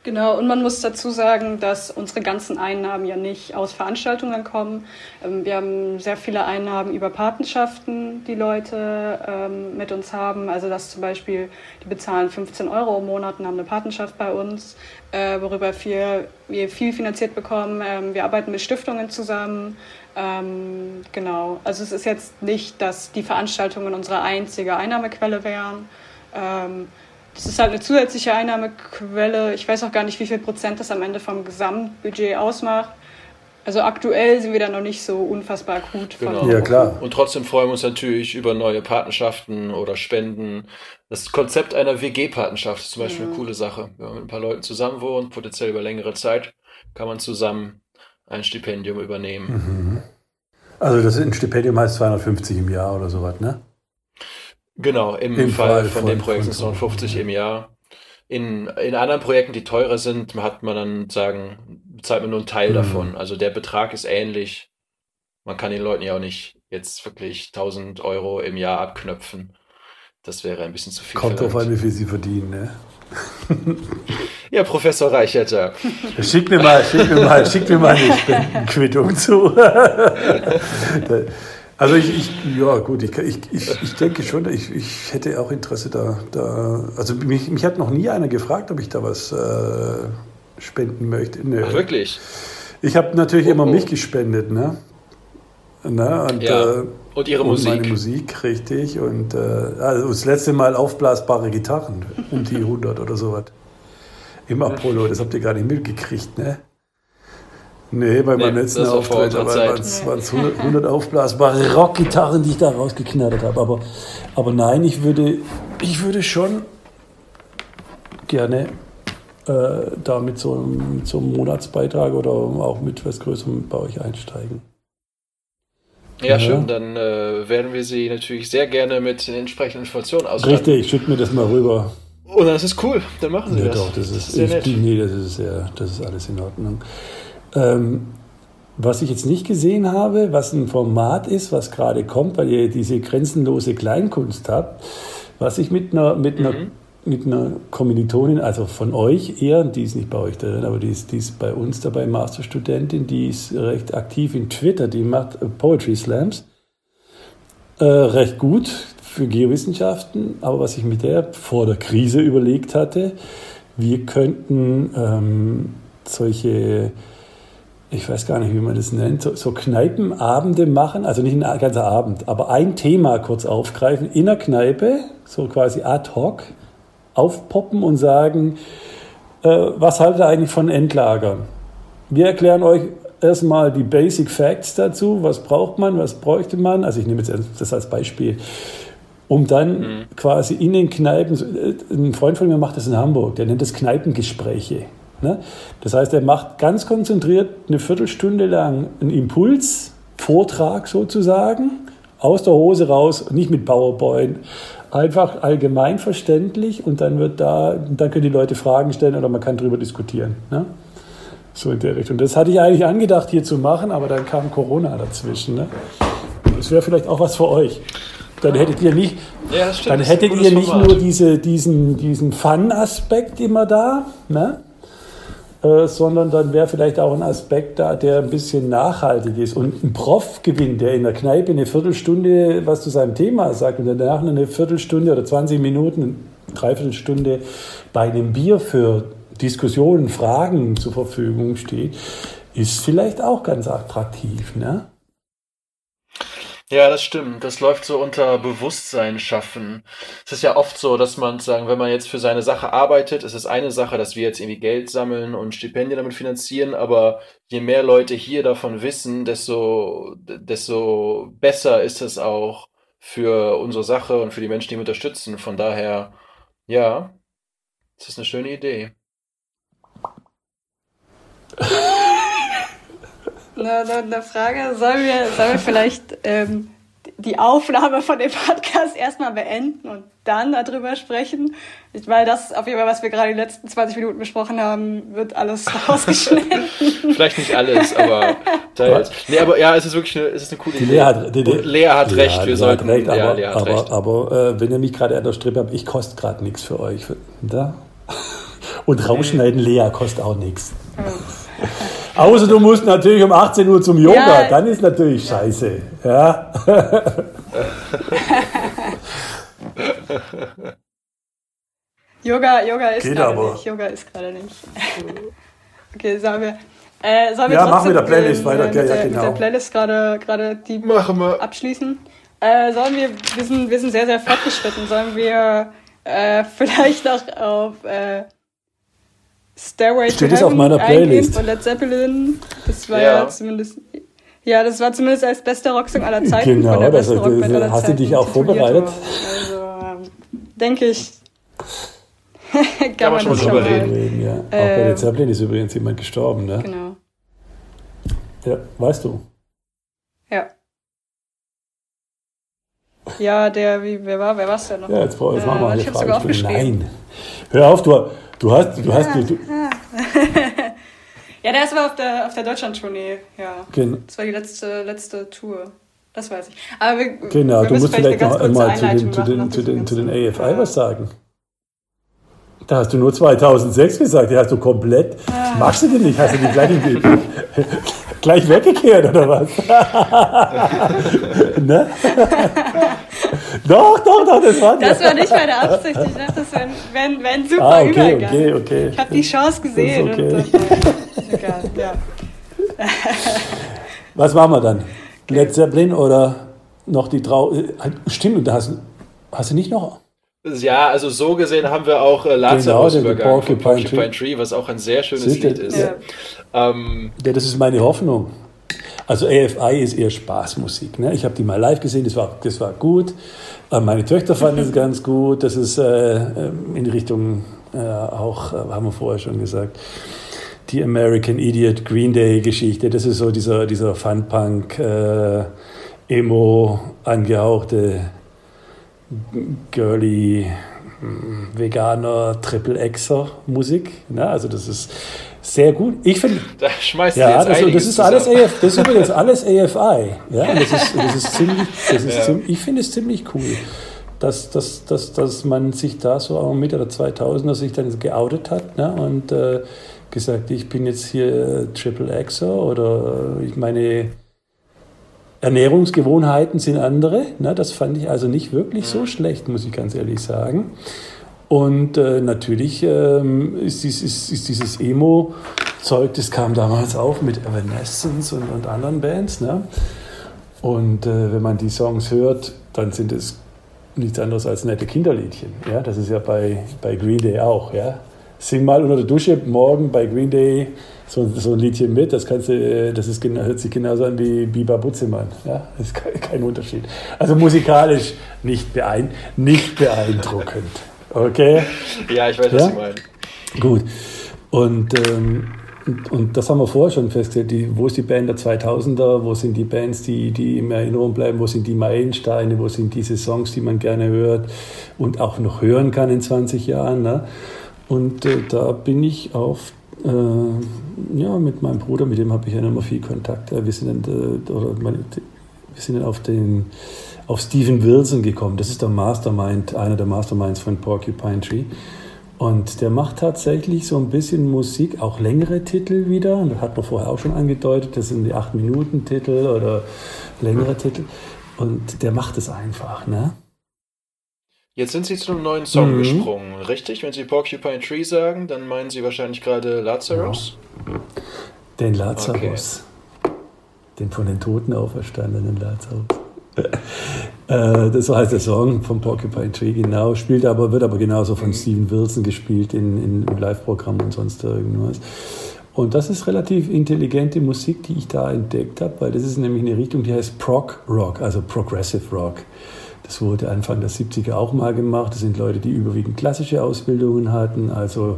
Genau, und man muss dazu sagen, dass unsere ganzen Einnahmen ja nicht aus Veranstaltungen kommen. Ähm, wir haben sehr viele Einnahmen über Patenschaften, die Leute ähm, mit uns haben. Also dass zum Beispiel, die bezahlen 15 Euro im Monat und haben eine Patenschaft bei uns, äh, worüber wir, viel finanziert bekommen. Ähm, wir arbeiten mit Stiftungen zusammen. genau, also es ist jetzt nicht, dass die Veranstaltungen unsere einzige Einnahmequelle wären. Das ist halt eine zusätzliche Einnahmequelle. Ich weiß auch gar nicht, wie viel Prozent das am Ende vom Gesamtbudget ausmacht. Also aktuell sind wir da noch nicht so unfassbar gut. Genau. Ja, klar. Und trotzdem freuen wir uns natürlich über neue Patenschaften oder Spenden. Das Konzept einer WG-Patenschaft ist zum Beispiel ja. eine coole Sache. Wenn man mit ein paar Leuten zusammen wohnt, potenziell über längere Zeit, kann man zusammen ein Stipendium übernehmen. Mhm. Also das ist ein Stipendium heißt 250 im Jahr oder sowas, ne? Genau, im, Im Fall, Fall, von, von dem Projekt sind es 59 im Jahr. In, in anderen Projekten, die teurer sind, hat man dann sagen, bezahlt man nur einen Teil mhm. davon. Also der Betrag ist ähnlich. Man kann den Leuten ja auch nicht jetzt wirklich 1000 Euro im Jahr abknöpfen. Das wäre ein bisschen zu viel. Kommt drauf an, wie viel sie verdienen, ne? ja, Professor Reicherter. Schick mir mal, schick mir mal, schick mir mal eine Spendenquittung zu. Also ich, ich, ja gut, ich, ich, ich, denke schon, ich, ich hätte auch Interesse da. da also mich, mich hat noch nie einer gefragt, ob ich da was äh, spenden möchte. Nö. Ach, wirklich? Ich habe natürlich oh, immer oh. mich gespendet, ne? ne? Und, ja. äh, und ihre und Musik. Meine Musik, richtig. Und äh, also das letzte Mal aufblasbare Gitarren, um die 100 oder sowas. Im Apollo, das habt ihr gar nicht mitgekriegt, ne? Nee, bei meinem nee, letzten Auftritt waren es 100, 100 aufblasbare Rockgitarren, die ich da rausgeknattert habe. Aber, aber nein, ich würde, ich würde schon gerne äh, da mit so, mit so einem Monatsbeitrag oder auch mit was Größerem bei euch einsteigen. Ja, ja. schön. Dann äh, werden wir Sie natürlich sehr gerne mit den entsprechenden Informationen ausstatten. Richtig, schütt mir das mal rüber. Und das ist cool, dann machen Sie ja, das. Doch, das, ist, das ist sehr nett. Nee, das ist, sehr, das ist alles in Ordnung. Ähm, was ich jetzt nicht gesehen habe, was ein Format ist, was gerade kommt, weil ihr diese grenzenlose Kleinkunst habt, was ich mit einer, mit einer, mhm. mit einer Kommilitonin, also von euch eher, die ist nicht bei euch drin, aber die ist, die ist bei uns dabei, Masterstudentin, die ist recht aktiv in Twitter, die macht Poetry Slams. Äh, recht gut für Geowissenschaften, aber was ich mit der vor der Krise überlegt hatte, wir könnten ähm, solche ich weiß gar nicht, wie man das nennt, so, so Kneipenabende machen, also nicht ein ganzer Abend, aber ein Thema kurz aufgreifen in der Kneipe, so quasi ad hoc, aufpoppen und sagen, äh, was haltet ihr eigentlich von Endlagern? Wir erklären euch, erstmal die Basic Facts dazu. Was braucht man, was bräuchte man? Also ich nehme jetzt das als Beispiel. Um dann mhm. quasi in den Kneipen, ein Freund von mir macht das in Hamburg, der nennt das Kneipengespräche. Ne? Das heißt, er macht ganz konzentriert eine Viertelstunde lang einen Impulsvortrag sozusagen, aus der Hose raus, nicht mit PowerPoint, einfach allgemein verständlich und dann wird da, dann können die Leute Fragen stellen oder man kann darüber diskutieren. Ne? So in der Richtung. Das hatte ich eigentlich angedacht hier zu machen, aber dann kam Corona dazwischen. Ne? Das wäre vielleicht auch was für euch. Dann hättet ihr nicht, ja, dann hättet ihr nicht nur diese, diesen, diesen Fun-Aspekt immer da, ne? Äh, sondern dann wäre vielleicht auch ein Aspekt da, der ein bisschen nachhaltig ist. Und ein Prof gewinnt, der in der Kneipe eine Viertelstunde was zu seinem Thema sagt und danach eine Viertelstunde oder 20 Minuten, eine Dreiviertelstunde bei einem Bier für Diskussionen, Fragen zur Verfügung steht, ist vielleicht auch ganz attraktiv. Ne? Ja, das stimmt. Das läuft so unter Bewusstsein schaffen. Es ist ja oft so, dass man sagen, wenn man jetzt für seine Sache arbeitet, ist es eine Sache, dass wir jetzt irgendwie Geld sammeln und Stipendien damit finanzieren, aber je mehr Leute hier davon wissen, desto, desto besser ist es auch für unsere Sache und für die Menschen, die wir unterstützen. Von daher, ja, es ist eine schöne Idee. eine, eine Frage. Sollen wir, sollen wir vielleicht ähm, die Aufnahme von dem Podcast erstmal beenden und dann darüber sprechen? Ich meine, das auf jeden Fall, was wir gerade die letzten 20 Minuten besprochen haben, wird alles rausgeschnitten. Vielleicht nicht alles, aber teils. Nee, aber ja, es ist wirklich eine, es ist eine coole Idee. Lea hat, die, die, Lea hat ja, recht, wir sollten. Recht, aber, ja, Lea hat aber, recht. aber äh, wenn ihr mich gerade an der Strippe habt, ich koste gerade nichts für euch. Da? Und rausschneiden, Lea kostet auch nichts. Außer du musst natürlich um 18 Uhr zum Yoga, ja. dann ist natürlich scheiße. Ja. Yoga, Yoga ist gerade nicht. Yoga ist gerade nicht. okay, sagen wir. Äh, sollen wir ja, machen wir der Playlist weiter. Mit, ja, der, genau. mit der Playlist gerade gerade die machen wir. abschließen. Äh, sollen wir, wir sind, wir sind sehr, sehr fortgeschritten. Sollen wir äh, vielleicht noch auf äh, Stairway Steht to Heaven auf meiner Playlist. von Led Zeppelin. Das war ja. ja, zumindest. Ja, das war zumindest als bester Rocksong aller Zeiten. Genau, der das, das, das hast Zeiten du dich auch vorbereitet? Also, ähm, denke ich. kann, kann man schon drüber reden. reden ja. Ähm, auch bei Led Zeppelin ist übrigens jemand gestorben, ne? Genau. Ja, weißt du. Ja. Ja, der, wie, wer war, wer war es denn noch? Ja, jetzt, jetzt äh, machen wir eine Frage. Nein. Hör auf, du, Du hast, du hast, du, du ja, der ist aber auf der, auf der Deutschland-Tournee, ja. Genau. Das war die letzte, letzte Tour. Das weiß ich. Aber wir, genau, wir du musst vielleicht, noch einmal zu den, zu den, zu den, zu den AFI ja. was sagen. Da hast du nur 2006 gesagt, die hast du komplett. Ah. Machst du denn nicht? Hast du die gleich, gleich weggekehrt oder was? ne? Doch, doch, doch, das war Das war nicht meine Absicht. Ich dachte, das wäre wär, wär ein super ah, okay, Übergang. Okay, okay. Ich habe die Chance gesehen. Okay. Und, egal, ja. Was machen wir dann? Led Zeppelin oder noch die Trau... Äh, stimmt, da hast, hast du nicht noch... Ja, also so gesehen haben wir auch äh, Lazarus genau, Übergang von Porcupine Tree, was auch ein sehr schönes Sicher, Lied ist. Ja. Ähm, ja, das ist meine Hoffnung. Also AFI ist eher Spaßmusik. Ne? Ich habe die mal live gesehen, das war, das war gut. Äh, meine Töchter fanden es ganz gut. Das ist äh, ähm, in Richtung äh, auch, äh, haben wir vorher schon gesagt, die American Idiot Green Day Geschichte. Das ist so dieser, dieser Fun-Punk, äh, Emo angehauchte, girly, mm, Veganer, Triple Xer Musik. Ne? Also das ist sehr gut. Ich finde. Da schmeißt ja, das, das, ist alles AF, das ist übrigens alles AFI. Ja, das ist, das ist ziemlich, das ist ja. ziemlich, ich finde es ziemlich cool, dass, dass, dass, dass man sich da so auch Mitte der 2000er sich dann geoutet hat ne, und äh, gesagt, ich bin jetzt hier Triple Xer oder ich meine Ernährungsgewohnheiten sind andere. Ne, das fand ich also nicht wirklich so schlecht, muss ich ganz ehrlich sagen. Und äh, natürlich ähm, ist, dieses, ist dieses Emo-Zeug, das kam damals auch mit Evanescence und, und anderen Bands. Ne? Und äh, wenn man die Songs hört, dann sind es nichts anderes als nette Kinderliedchen. Ja? Das ist ja bei, bei Green Day auch. Ja? sing mal unter der Dusche morgen bei Green Day so, so ein Liedchen mit. Das, kannst du, äh, das ist, hört sich genauso an wie Biber Butzemann. Ja, das ist kein, kein Unterschied. Also musikalisch nicht, beein, nicht beeindruckend. Okay? Ja, ich weiß, was ja? Sie meinen. Gut. Und, ähm, und, und, das haben wir vorher schon festgestellt. Die, wo ist die Band der 2000er? Wo sind die Bands, die, die in Erinnerung bleiben? Wo sind die Meilensteine? Wo sind diese Songs, die man gerne hört und auch noch hören kann in 20 Jahren? Ne? Und äh, da bin ich auf äh, ja, mit meinem Bruder, mit dem habe ich ja immer viel Kontakt. Wir sind, dann, äh, oder meine, wir sind dann auf, den, auf Steven Wilson gekommen. Das ist der Mastermind, einer der Masterminds von Porcupine Tree. Und der macht tatsächlich so ein bisschen Musik, auch längere Titel wieder. Und das hat man vorher auch schon angedeutet. Das sind die 8-Minuten-Titel oder längere Titel. Und der macht es einfach, ne? Jetzt sind Sie zu einem neuen Song mhm. gesprungen, richtig? Wenn Sie Porcupine Tree sagen, dann meinen Sie wahrscheinlich gerade Lazarus? Ja. Den Lazarus. Okay. Den von den Toten auferstandenen Lazarus. Äh, das heißt der Song von Porcupine Tree, genau. Spielt aber, wird aber genauso von. Steven Wilson gespielt in, in, im Live-Programm und sonst irgendwas. Und das ist relativ intelligente Musik, die ich da entdeckt habe, weil das ist nämlich eine Richtung, die heißt Prog Rock, also Progressive Rock. Das wurde Anfang der 70er auch mal gemacht. Das sind Leute, die überwiegend klassische Ausbildungen hatten, also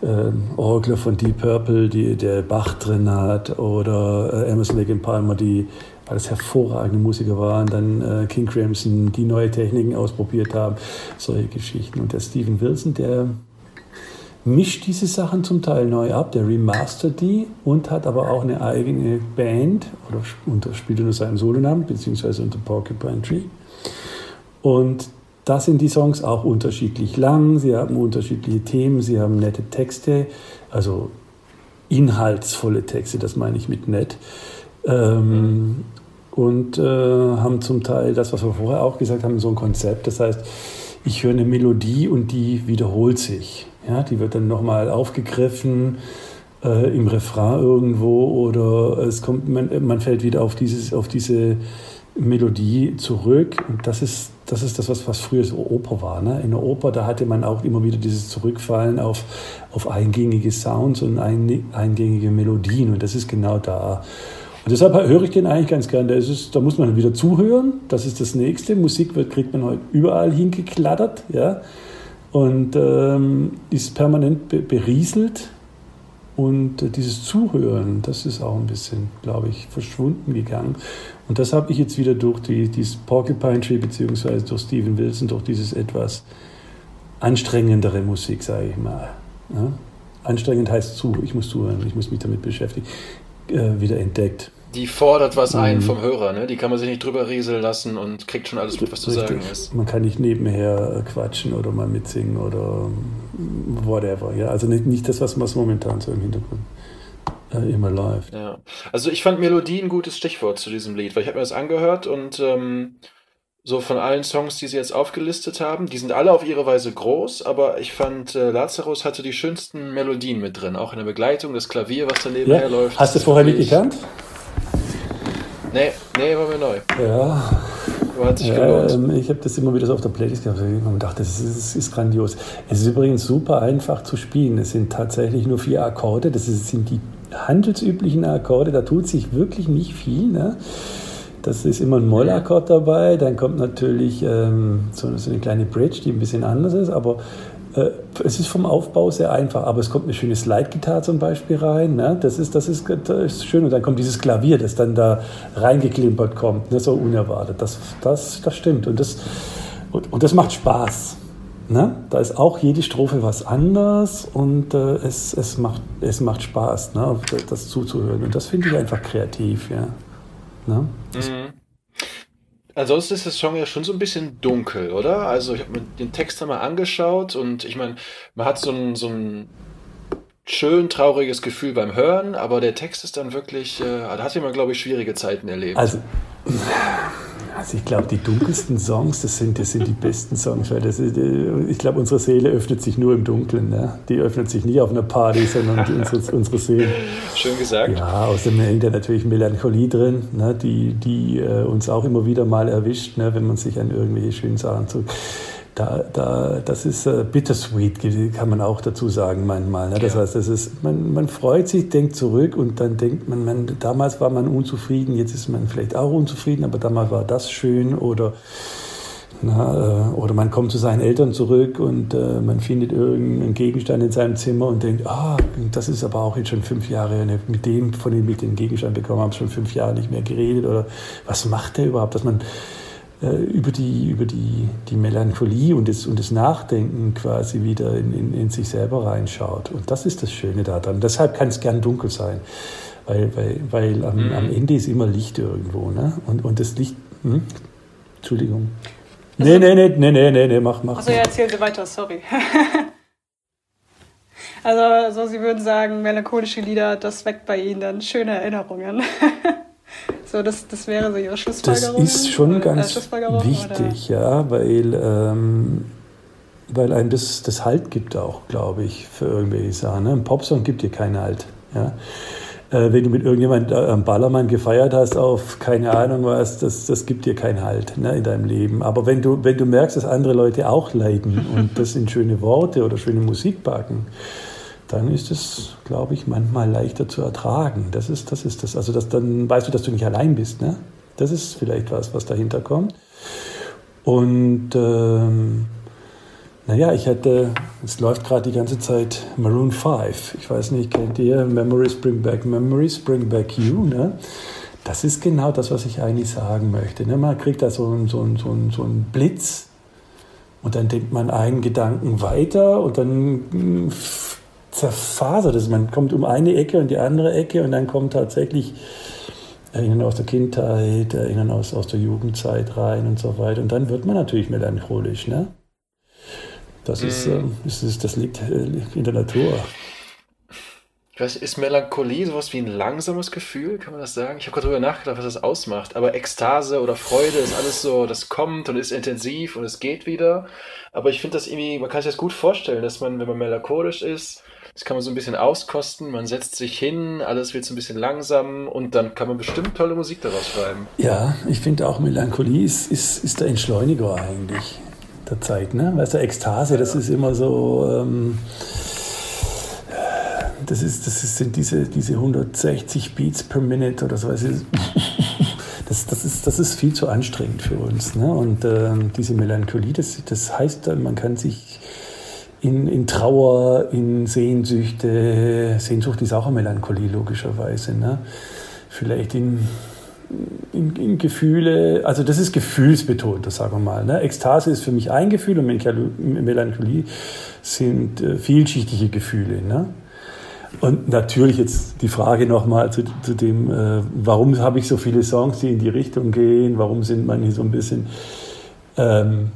äh, Orgler von Deep Purple, die der Bach drin hat, oder äh, Emerson Lake Palmer, die alles hervorragende Musiker waren, dann äh, King Crimson, die neue Techniken ausprobiert haben, solche Geschichten. Und der Steven Wilson, der mischt diese Sachen zum Teil neu ab, der remastert die und hat aber auch eine eigene Band oder spielt unter seinem Solonamen, beziehungsweise unter Porcupine Tree. Und da sind die Songs auch unterschiedlich lang, sie haben unterschiedliche Themen, sie haben nette Texte, also inhaltsvolle Texte, das meine ich mit nett. Ähm, und äh, haben zum Teil das, was wir vorher auch gesagt haben, so ein Konzept. Das heißt, ich höre eine Melodie und die wiederholt sich. Ja, die wird dann nochmal aufgegriffen äh, im Refrain irgendwo oder es kommt, man, man fällt wieder auf, dieses, auf diese Melodie zurück. Und das ist das, ist das was, was früher so Oper war. Ne? In der Oper, da hatte man auch immer wieder dieses Zurückfallen auf, auf eingängige Sounds und ein, eingängige Melodien. Und das ist genau da. Und deshalb höre ich den eigentlich ganz gern. Da, es, da muss man wieder zuhören. Das ist das Nächste. Musik wird, kriegt man heute überall hingeklattert. Ja? Und ähm, ist permanent berieselt und äh, dieses Zuhören, das ist auch ein bisschen, glaube ich, verschwunden gegangen. Und das habe ich jetzt wieder durch die, dieses Porcupine Tree beziehungsweise durch Steven Wilson, durch dieses etwas anstrengendere Musik, sage ich mal. Ja? Anstrengend heißt zu, ich muss zuhören, ich muss mich damit beschäftigen, äh, wieder entdeckt die fordert was ein mhm. vom Hörer, ne? Die kann man sich nicht drüber rieseln lassen und kriegt schon alles mit, was zu sagen ist. Man kann nicht nebenher äh, quatschen oder mal mitsingen oder mm, whatever. Ja, also nicht, nicht das, was man momentan so im Hintergrund äh, immer läuft. Ja, also ich fand Melodie ein gutes Stichwort zu diesem Lied, weil ich habe mir das angehört und ähm, so von allen Songs, die sie jetzt aufgelistet haben, die sind alle auf ihre Weise groß, aber ich fand, äh, Lazarus hatte die schönsten Melodien mit drin, auch in der Begleitung, das Klavier, was daneben ja. herläuft. Hast du es vorher nicht gekannt? Nee, nee, war mir neu. Ja. Hat sich ja, ähm, ich habe das immer wieder so auf der Playlist gehabt und dachte, das ist, das ist, grandios. Es ist übrigens super einfach zu spielen. Es sind tatsächlich nur vier Akkorde. Das sind die handelsüblichen Akkorde. Da tut sich wirklich nicht viel. Ne? Das ist immer ein Mollakkord dabei. Dann kommt natürlich ähm, so, so, eine kleine Bridge, die ein bisschen anders ist. Aber äh, es ist vom Aufbau sehr einfach, aber es kommt eine schöne Slide-Gitarre zum Beispiel rein. Ne? Das, ist, das, ist, das ist schön. Und dann kommt dieses Klavier, das dann da reingeklimpert kommt, ne? so unerwartet. Das, das, das stimmt. Und das, und, und das macht Spaß. Ne? Da ist auch jede Strophe was anders und äh, es, es, macht, es macht Spaß, ne? das zuzuhören. Und das finde ich einfach kreativ. Ja? Ne? Mhm. Ansonsten ist das Song ja schon so ein bisschen dunkel, oder? Also ich habe mir den Text einmal angeschaut und ich meine, man hat so ein, so ein schön trauriges Gefühl beim Hören, aber der Text ist dann wirklich, äh, da hat jemand, glaube ich, schwierige Zeiten erlebt. Also, also ich glaube, die dunkelsten Songs, das sind, das sind die besten Songs, weil das ist, äh, ich glaube, unsere Seele öffnet sich nur im Dunkeln. Ne? Die öffnet sich nicht auf einer Party, sondern unsere, unsere Seele. Schön gesagt. Ja, außerdem hängt da natürlich Melancholie drin, ne? die, die äh, uns auch immer wieder mal erwischt, ne? wenn man sich an irgendwelche schönen Sachen zurück da, da, das ist äh, bittersweet, kann man auch dazu sagen manchmal. Ne? Das ja. heißt, das ist, man, man freut sich, denkt zurück und dann denkt man, man, damals war man unzufrieden, jetzt ist man vielleicht auch unzufrieden, aber damals war das schön oder, na, äh, oder man kommt zu seinen Eltern zurück und äh, man findet irgendeinen Gegenstand in seinem Zimmer und denkt, ah, das ist aber auch jetzt schon fünf Jahre, ne, mit dem, von dem ich den Gegenstand bekommen habe, schon fünf Jahre nicht mehr geredet oder was macht der überhaupt, dass man über die, über die, die Melancholie und das, und das Nachdenken quasi wieder in, in, in sich selber reinschaut. Und das ist das Schöne daran. Deshalb kann es gern dunkel sein, weil, weil, weil am, mhm. am Ende ist immer Licht irgendwo. Ne? Und, und das Licht, hm? Entschuldigung. Also, nee, nee, nee, nee, nee, nee, nee, mach, mach. Also ja, erzählen Sie weiter, sorry. also, so Sie würden sagen, melancholische Lieder, das weckt bei Ihnen dann schöne Erinnerungen. So, das, das wäre so Ihre Schlussfolgerung? Das ist schon oder, ganz äh, wichtig, oder? ja, weil, ähm, weil einem das, das Halt gibt auch, glaube ich, für irgendwelche Sachen. Ne? Ein Popsong gibt dir keinen Halt. Ja? Äh, wenn du mit irgendjemandem am Ballermann gefeiert hast auf keine Ahnung was, das, das gibt dir keinen Halt ne, in deinem Leben. Aber wenn du, wenn du merkst, dass andere Leute auch leiden und das in schöne Worte oder schöne Musik packen, dann ist es, glaube ich, manchmal leichter zu ertragen. Das ist das. Ist das. Also das, dann weißt du, dass du nicht allein bist. Ne? Das ist vielleicht was, was dahinter kommt. Und ähm, naja, ich hatte, es läuft gerade die ganze Zeit Maroon 5. Ich weiß nicht, kennt ihr Memories Bring Back Memories, Bring Back You? Ne? Das ist genau das, was ich eigentlich sagen möchte. Ne? Man kriegt da so, so, so, so einen Blitz und dann denkt man einen Gedanken weiter und dann zerfasert ist. Man kommt um eine Ecke und die andere Ecke und dann kommt tatsächlich Erinnern aus der Kindheit, Erinnern aus, aus der Jugendzeit rein und so weiter. Und dann wird man natürlich melancholisch. Ne? Das, ist, mm. das, ist, das liegt äh, in der Natur. Ich weiß, ist Melancholie sowas wie ein langsames Gefühl, kann man das sagen? Ich habe gerade darüber nachgedacht, was das ausmacht. Aber Ekstase oder Freude ist alles so, das kommt und ist intensiv und es geht wieder. Aber ich finde das irgendwie, man kann sich das gut vorstellen, dass man, wenn man melancholisch ist, das kann man so ein bisschen auskosten, man setzt sich hin, alles wird so ein bisschen langsam und dann kann man bestimmt tolle Musik daraus schreiben. Ja, ich finde auch Melancholie ist, ist, ist der Entschleuniger eigentlich der Zeit. Ne? Weißt du, Ekstase, das ist immer so. Ähm, das, ist, das sind diese, diese 160 Beats per Minute oder so. Das, das, ist, das ist viel zu anstrengend für uns. Ne? Und ähm, diese Melancholie, das, das heißt, man kann sich in, in Trauer, in Sehnsüchte. Sehnsucht ist auch eine Melancholie, logischerweise. Ne? Vielleicht in, in, in, Gefühle, also das ist gefühlsbetont, das sagen wir mal. Ne? Ekstase ist für mich ein Gefühl und Melancholie sind äh, vielschichtige Gefühle. Ne? Und natürlich jetzt die Frage nochmal zu, zu dem, äh, warum habe ich so viele Songs, die in die Richtung gehen, warum sind manche so ein bisschen... Ähm,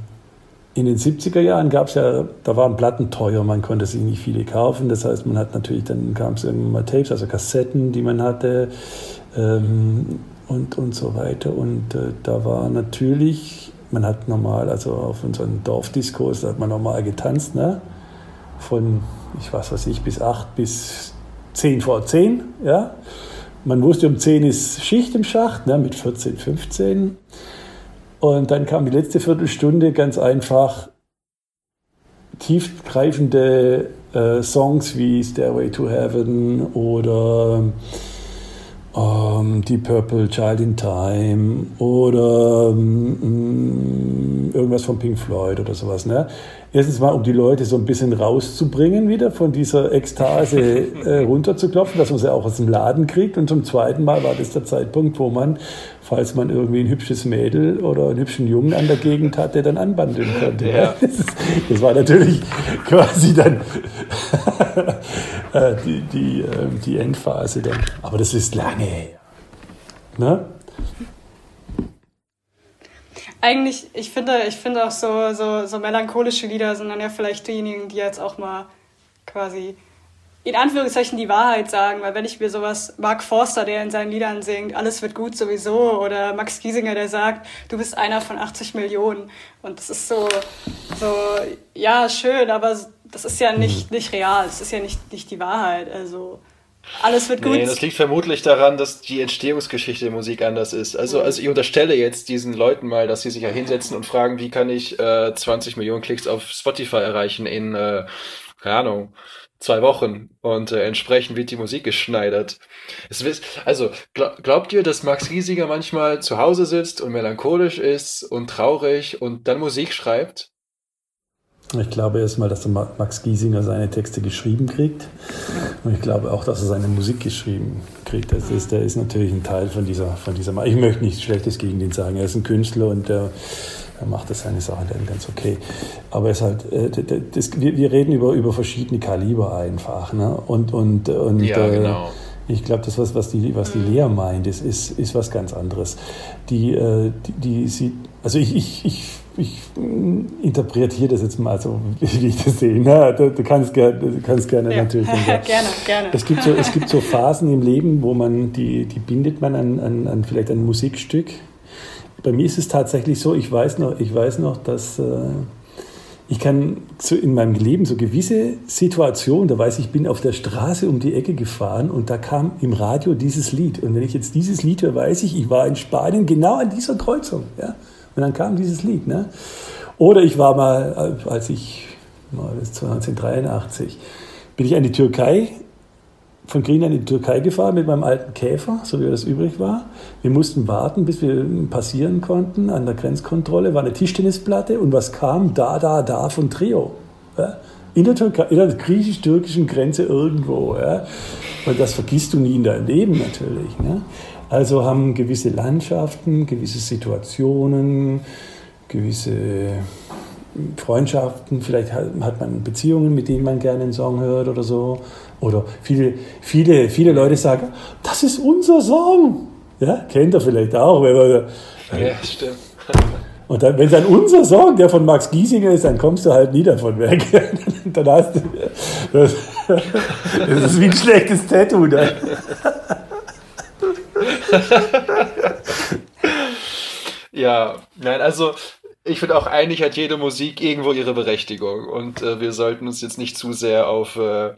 in den 70er Jahren gab es ja, da waren Platten teuer, man konnte sich nicht viele kaufen. Das heißt, man hat natürlich, dann kam es irgendwann mal Tapes, also Kassetten, die man hatte ähm, und, und so weiter. Und äh, da war natürlich, man hat normal, also auf unseren Dorfdiskos, da hat man normal getanzt, ne? von, ich weiß was ich, bis 8 bis 10 vor 10, ja. Man wusste, um 10 ist Schicht im Schacht, ne? mit 14, 15. Und dann kam die letzte Viertelstunde ganz einfach tiefgreifende äh, Songs wie Stairway to Heaven oder ähm, Deep Purple, Child in Time oder ähm, irgendwas von Pink Floyd oder sowas. Ne? Erstens mal, um die Leute so ein bisschen rauszubringen, wieder von dieser Ekstase äh, runterzuklopfen, dass man sie auch aus dem Laden kriegt. Und zum zweiten Mal war das der Zeitpunkt, wo man, falls man irgendwie ein hübsches Mädel oder einen hübschen Jungen an der Gegend hatte, dann anbandeln konnte. Ja. Das, ist, das, war natürlich quasi dann äh, die, die, äh, die Endphase dann. Aber das ist lange her. Ne? Eigentlich, ich finde, ich finde auch so, so, so melancholische Lieder sind dann ja vielleicht diejenigen, die jetzt auch mal quasi in Anführungszeichen die Wahrheit sagen, weil wenn ich mir sowas, Mark Forster, der in seinen Liedern singt, alles wird gut sowieso, oder Max Giesinger, der sagt, du bist einer von 80 Millionen. Und das ist so, so, ja, schön, aber das ist ja nicht, mhm. nicht real, das ist ja nicht, nicht die Wahrheit. Also, Alles wird gut. Nee, das liegt vermutlich daran, dass die Entstehungsgeschichte der Musik anders ist. Also, also ich unterstelle jetzt diesen Leuten mal, dass sie sich ja hinsetzen und fragen, wie kann ich äh, 20 Millionen Klicks auf Spotify erreichen in, äh, keine Ahnung, zwei Wochen und äh, entsprechend wird die Musik geschneidert. Es, also glaub, glaubt ihr, dass Max Giesinger manchmal zu Hause sitzt und melancholisch ist und traurig und dann Musik schreibt? Ich glaube erstmal, dass der Max Giesinger seine Texte geschrieben kriegt. Und ich glaube auch, dass er seine Musik geschrieben kriegt. Das ist, der ist natürlich ein Teil von dieser, von dieser. Ich möchte nichts Schlechtes gegen den sagen. Er ist ein Künstler und der, er macht das seine Sache dann ganz okay. Aber es halt, äh, das, wir, reden über, über verschiedene Kaliber einfach. Ne? Und, und, und ja, äh, genau. Ich glaube, das, was, was, die, was die Lea meint, ist, ist, ist was ganz anderes. Die, äh, die, die sieht, also ich, ich, ich ich interpretiere das jetzt mal so, wie ich das sehe. Na, du, du, kannst, du kannst gerne ja. natürlich. gerne, gerne. Es gibt, so, es gibt so Phasen im Leben, wo man, die, die bindet man an, an, an vielleicht ein Musikstück. Bei mir ist es tatsächlich so, ich weiß noch, ich weiß noch dass äh, ich kann so in meinem Leben so gewisse Situationen, da weiß ich, ich bin auf der Straße um die Ecke gefahren und da kam im Radio dieses Lied. Und wenn ich jetzt dieses Lied höre, weiß ich, ich war in Spanien genau an dieser Kreuzung. Ja? Und dann kam dieses Lied. Ne? Oder ich war mal, als ich, das ist 1983, bin ich an die Türkei, von Grien an die Türkei gefahren mit meinem alten Käfer, so wie das übrig war. Wir mussten warten, bis wir passieren konnten an der Grenzkontrolle, war eine Tischtennisplatte und was kam? Da, da, da von Trio. Ja? In der, in der griechisch-türkischen Grenze irgendwo. Ja? Und das vergisst du nie in deinem Leben natürlich. Ne? Also haben gewisse Landschaften, gewisse Situationen, gewisse Freundschaften, vielleicht hat man Beziehungen, mit denen man gerne einen Song hört oder so. Oder viele, viele, viele Leute sagen, das ist unser Song. Ja, kennt er vielleicht auch. Wenn man, ja, stimmt. Und dann, wenn dann unser Song, der von Max Giesinger ist, dann kommst du halt nie davon weg. dann hast du, das, das ist wie ein schlechtes Tattoo. Dann. Ja, nein, also ich finde auch eigentlich hat jede Musik irgendwo ihre Berechtigung und äh, wir sollten uns jetzt nicht zu sehr auf äh,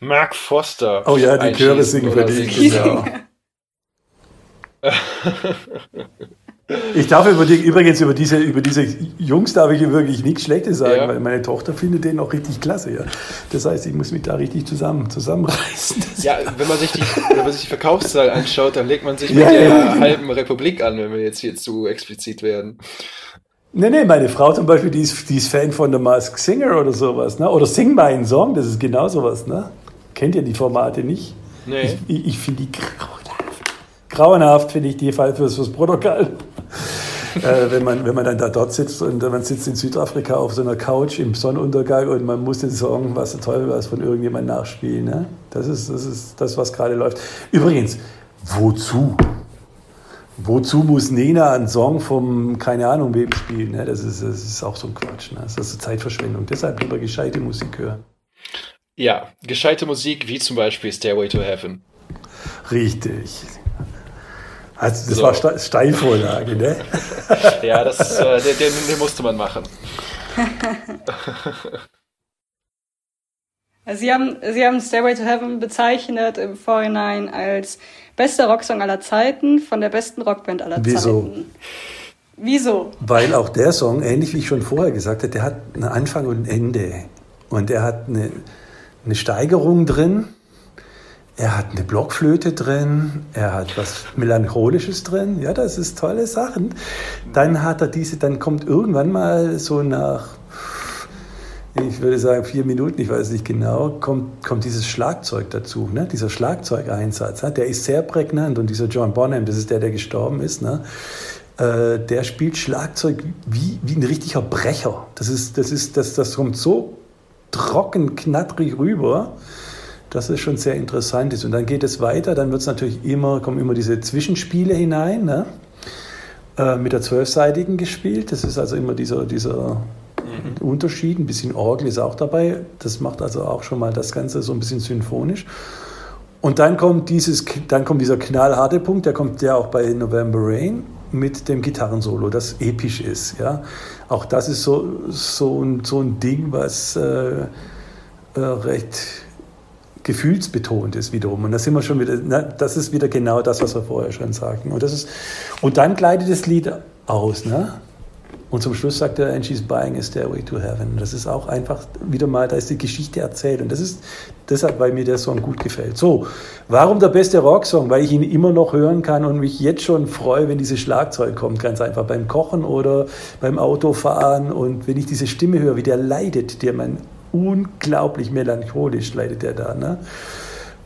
Mark Foster. Oh ja, die Chöre singen für dich. Genau. Ich darf über die, übrigens über diese, über diese Jungs darf ich wirklich nichts Schlechtes sagen, ja. weil meine Tochter findet den auch richtig klasse. Ja. Das heißt, ich muss mich da richtig zusammen, zusammenreißen. Ja, wenn man sich die, wenn man sich die Verkaufszahl anschaut, dann legt man sich mit ja, der ja. halben Republik an, wenn wir jetzt hier zu explizit werden. Nee, nee, meine Frau zum Beispiel, die ist, die ist Fan von The Mask Singer oder sowas, ne? Oder Sing meinen Song, das ist genau sowas, ne? Kennt ihr die Formate nicht? Nee. Ich, ich, ich finde die grauenhaft, finde ich die Fall fürs, fürs Protokoll äh, wenn, man, wenn man dann da dort sitzt und man sitzt in Südafrika auf so einer Couch im Sonnenuntergang und man muss den Song, was der Teufel was, von irgendjemandem nachspielen. Ne? Das, ist, das ist das, was gerade läuft. Übrigens, wozu? Wozu muss Nena einen Song vom, keine Ahnung, wem spielen? Ne? Das, ist, das ist auch so ein Quatsch. Ne? Das ist Zeitverschwendung. Deshalb lieber gescheite Musik hören. Ja, gescheite Musik wie zum Beispiel Stairway to Heaven. Richtig. Also das so. war Steilvorlage, ne? ja, das, äh, den, den, den musste man machen. Sie haben, Sie haben Stairway to Heaven bezeichnet im Vorhinein als bester Rocksong aller Zeiten von der besten Rockband aller Wieso? Zeiten. Wieso? Weil auch der Song, ähnlich wie ich schon vorher gesagt habe, der hat einen Anfang und ein Ende. Und er hat eine, eine Steigerung drin er hat eine Blockflöte drin, er hat was Melancholisches drin, ja, das ist tolle Sachen. Dann hat er diese, dann kommt irgendwann mal so nach, ich würde sagen vier Minuten, ich weiß nicht genau, kommt, kommt dieses Schlagzeug dazu, ne? dieser Schlagzeugeinsatz, ne? der ist sehr prägnant und dieser John Bonham, das ist der, der gestorben ist, ne? Äh, der spielt Schlagzeug wie, wie ein richtiger Brecher. Das, ist, das, ist, das, das kommt so trocken, knattrig rüber dass es schon sehr interessant ist. Und dann geht es weiter, dann wird es natürlich immer, kommen immer diese Zwischenspiele hinein, ne? äh, mit der zwölfseitigen gespielt. Das ist also immer dieser, dieser mhm. Unterschied. Ein bisschen Orgel ist auch dabei. Das macht also auch schon mal das Ganze so ein bisschen symphonisch. Und dann kommt, dieses, dann kommt dieser knallharte Punkt, der kommt ja auch bei November Rain mit dem Gitarrensolo, das episch ist. Ja? Auch das ist so, so, ein, so ein Ding, was äh, äh, recht gefühlsbetont ist wiederum. Und da sind wir schon wieder, na, das ist wieder genau das, was wir vorher schon sagten. Und, das ist, und dann gleitet das Lied aus. Ne? Und zum Schluss sagt er, and she's buying a stairway to heaven. Das ist auch einfach wieder mal, da ist die Geschichte erzählt. Und das ist deshalb, weil mir der Song gut gefällt. So, warum der beste Rocksong? Weil ich ihn immer noch hören kann und mich jetzt schon freue, wenn dieses Schlagzeug kommt. Ganz einfach beim Kochen oder beim Autofahren. Und wenn ich diese Stimme höre, wie der leidet, der man unglaublich melancholisch leidet der da. Ne?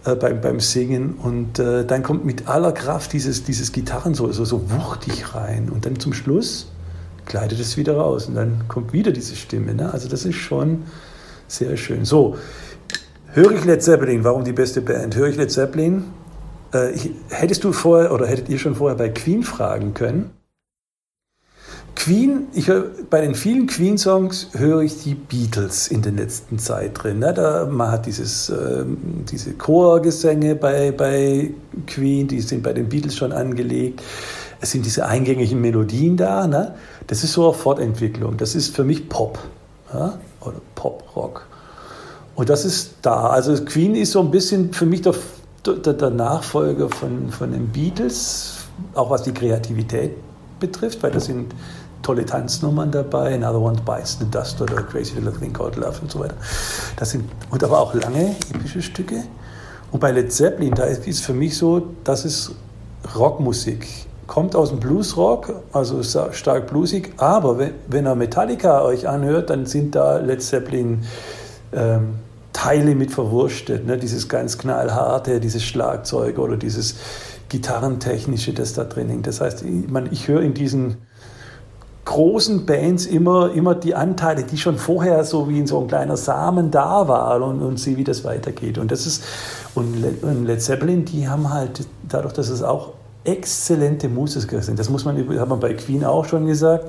Äh, beim, beim Singen und äh, dann kommt mit aller Kraft dieses, dieses Gitarrensolo so, so wuchtig rein und dann zum Schluss gleitet es wieder raus und dann kommt wieder diese Stimme. Ne? Also das ist schon sehr schön. So, höre ich Led Zeppelin, warum die beste Band? Höre ich Led Zeppelin? Äh, hättest du vorher oder hättet ihr schon vorher bei Queen fragen können? Queen, ich höre, bei den vielen Queen-Songs höre ich die Beatles in der letzten Zeit drin. Ne? Da, man hat dieses, äh, diese Chorgesänge bei, bei Queen, die sind bei den Beatles schon angelegt. Es sind diese eingängigen Melodien da. Ne? Das ist so eine Fortentwicklung. Das ist für mich Pop ja? oder Pop-Rock. Und das ist da. Also Queen ist so ein bisschen für mich der, der, der Nachfolger von, von den Beatles, auch was die Kreativität betrifft, weil das sind tolle Tanznummern dabei, Another One Bites the Dust oder Crazy Little Thing Called Love und so weiter. Das sind, und aber auch lange, epische Stücke. Und bei Led Zeppelin, da ist es für mich so, das ist Rockmusik. Kommt aus dem Bluesrock, also stark bluesig, aber wenn, ihr Metallica euch anhört, dann sind da Led Zeppelin ähm, Teile mit verwurstet. Ne? Dieses ganz knallharte, dieses Schlagzeug oder dieses Gitarrentechnische, das da drin hängt. Das heißt, ich, ich höre in diesen großen Bands immer, immer die Anteile, die schon vorher so wie in so ein kleiner Samen da waren und, und sehe, wie das weitergeht. Und das ist, und Led Zeppelin, die haben halt, dadurch, dass es auch exzellente Musiker sind, das muss man, hat man bei Queen auch schon gesagt,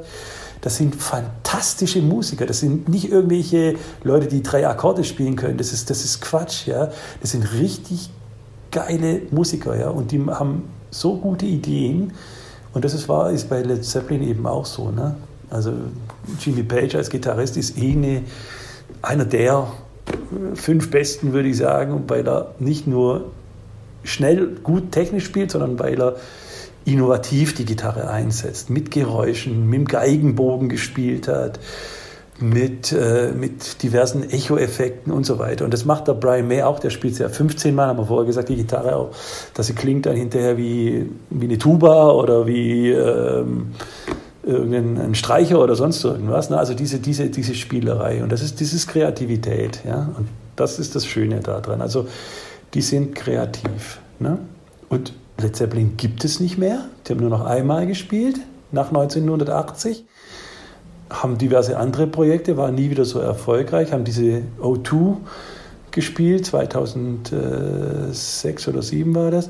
das sind fantastische Musiker. Das sind nicht irgendwelche Leute, die drei Akkorde spielen können. Das ist, das ist Quatsch, ja. Das sind richtig geile Musiker, ja. Und die haben so gute Ideen. Und das ist, war, ist bei Led Zeppelin eben auch so. Ne? Also Jimmy Page als Gitarrist ist eh eine, einer der fünf Besten, würde ich sagen, weil er nicht nur schnell gut technisch spielt, sondern weil er innovativ die Gitarre einsetzt, mit Geräuschen, mit dem Geigenbogen gespielt hat, mit, äh, mit diversen Echo-Effekten und so weiter. Und das macht der Brian May auch, der spielt ja 15 Mal, haben wir vorher gesagt, die Gitarre auch, dass sie klingt dann hinterher wie, wie eine Tuba oder wie ähm, irgendein Streicher oder sonst irgendwas. Ne? Also diese, diese, diese Spielerei. Und das ist dieses Kreativität. Ja? Und das ist das Schöne daran. Also die sind kreativ. Ne? Und Led Zeppelin gibt es nicht mehr. Die haben nur noch einmal gespielt, nach 1980 haben diverse andere Projekte, waren nie wieder so erfolgreich, haben diese O2 gespielt, 2006 oder 2007 war das.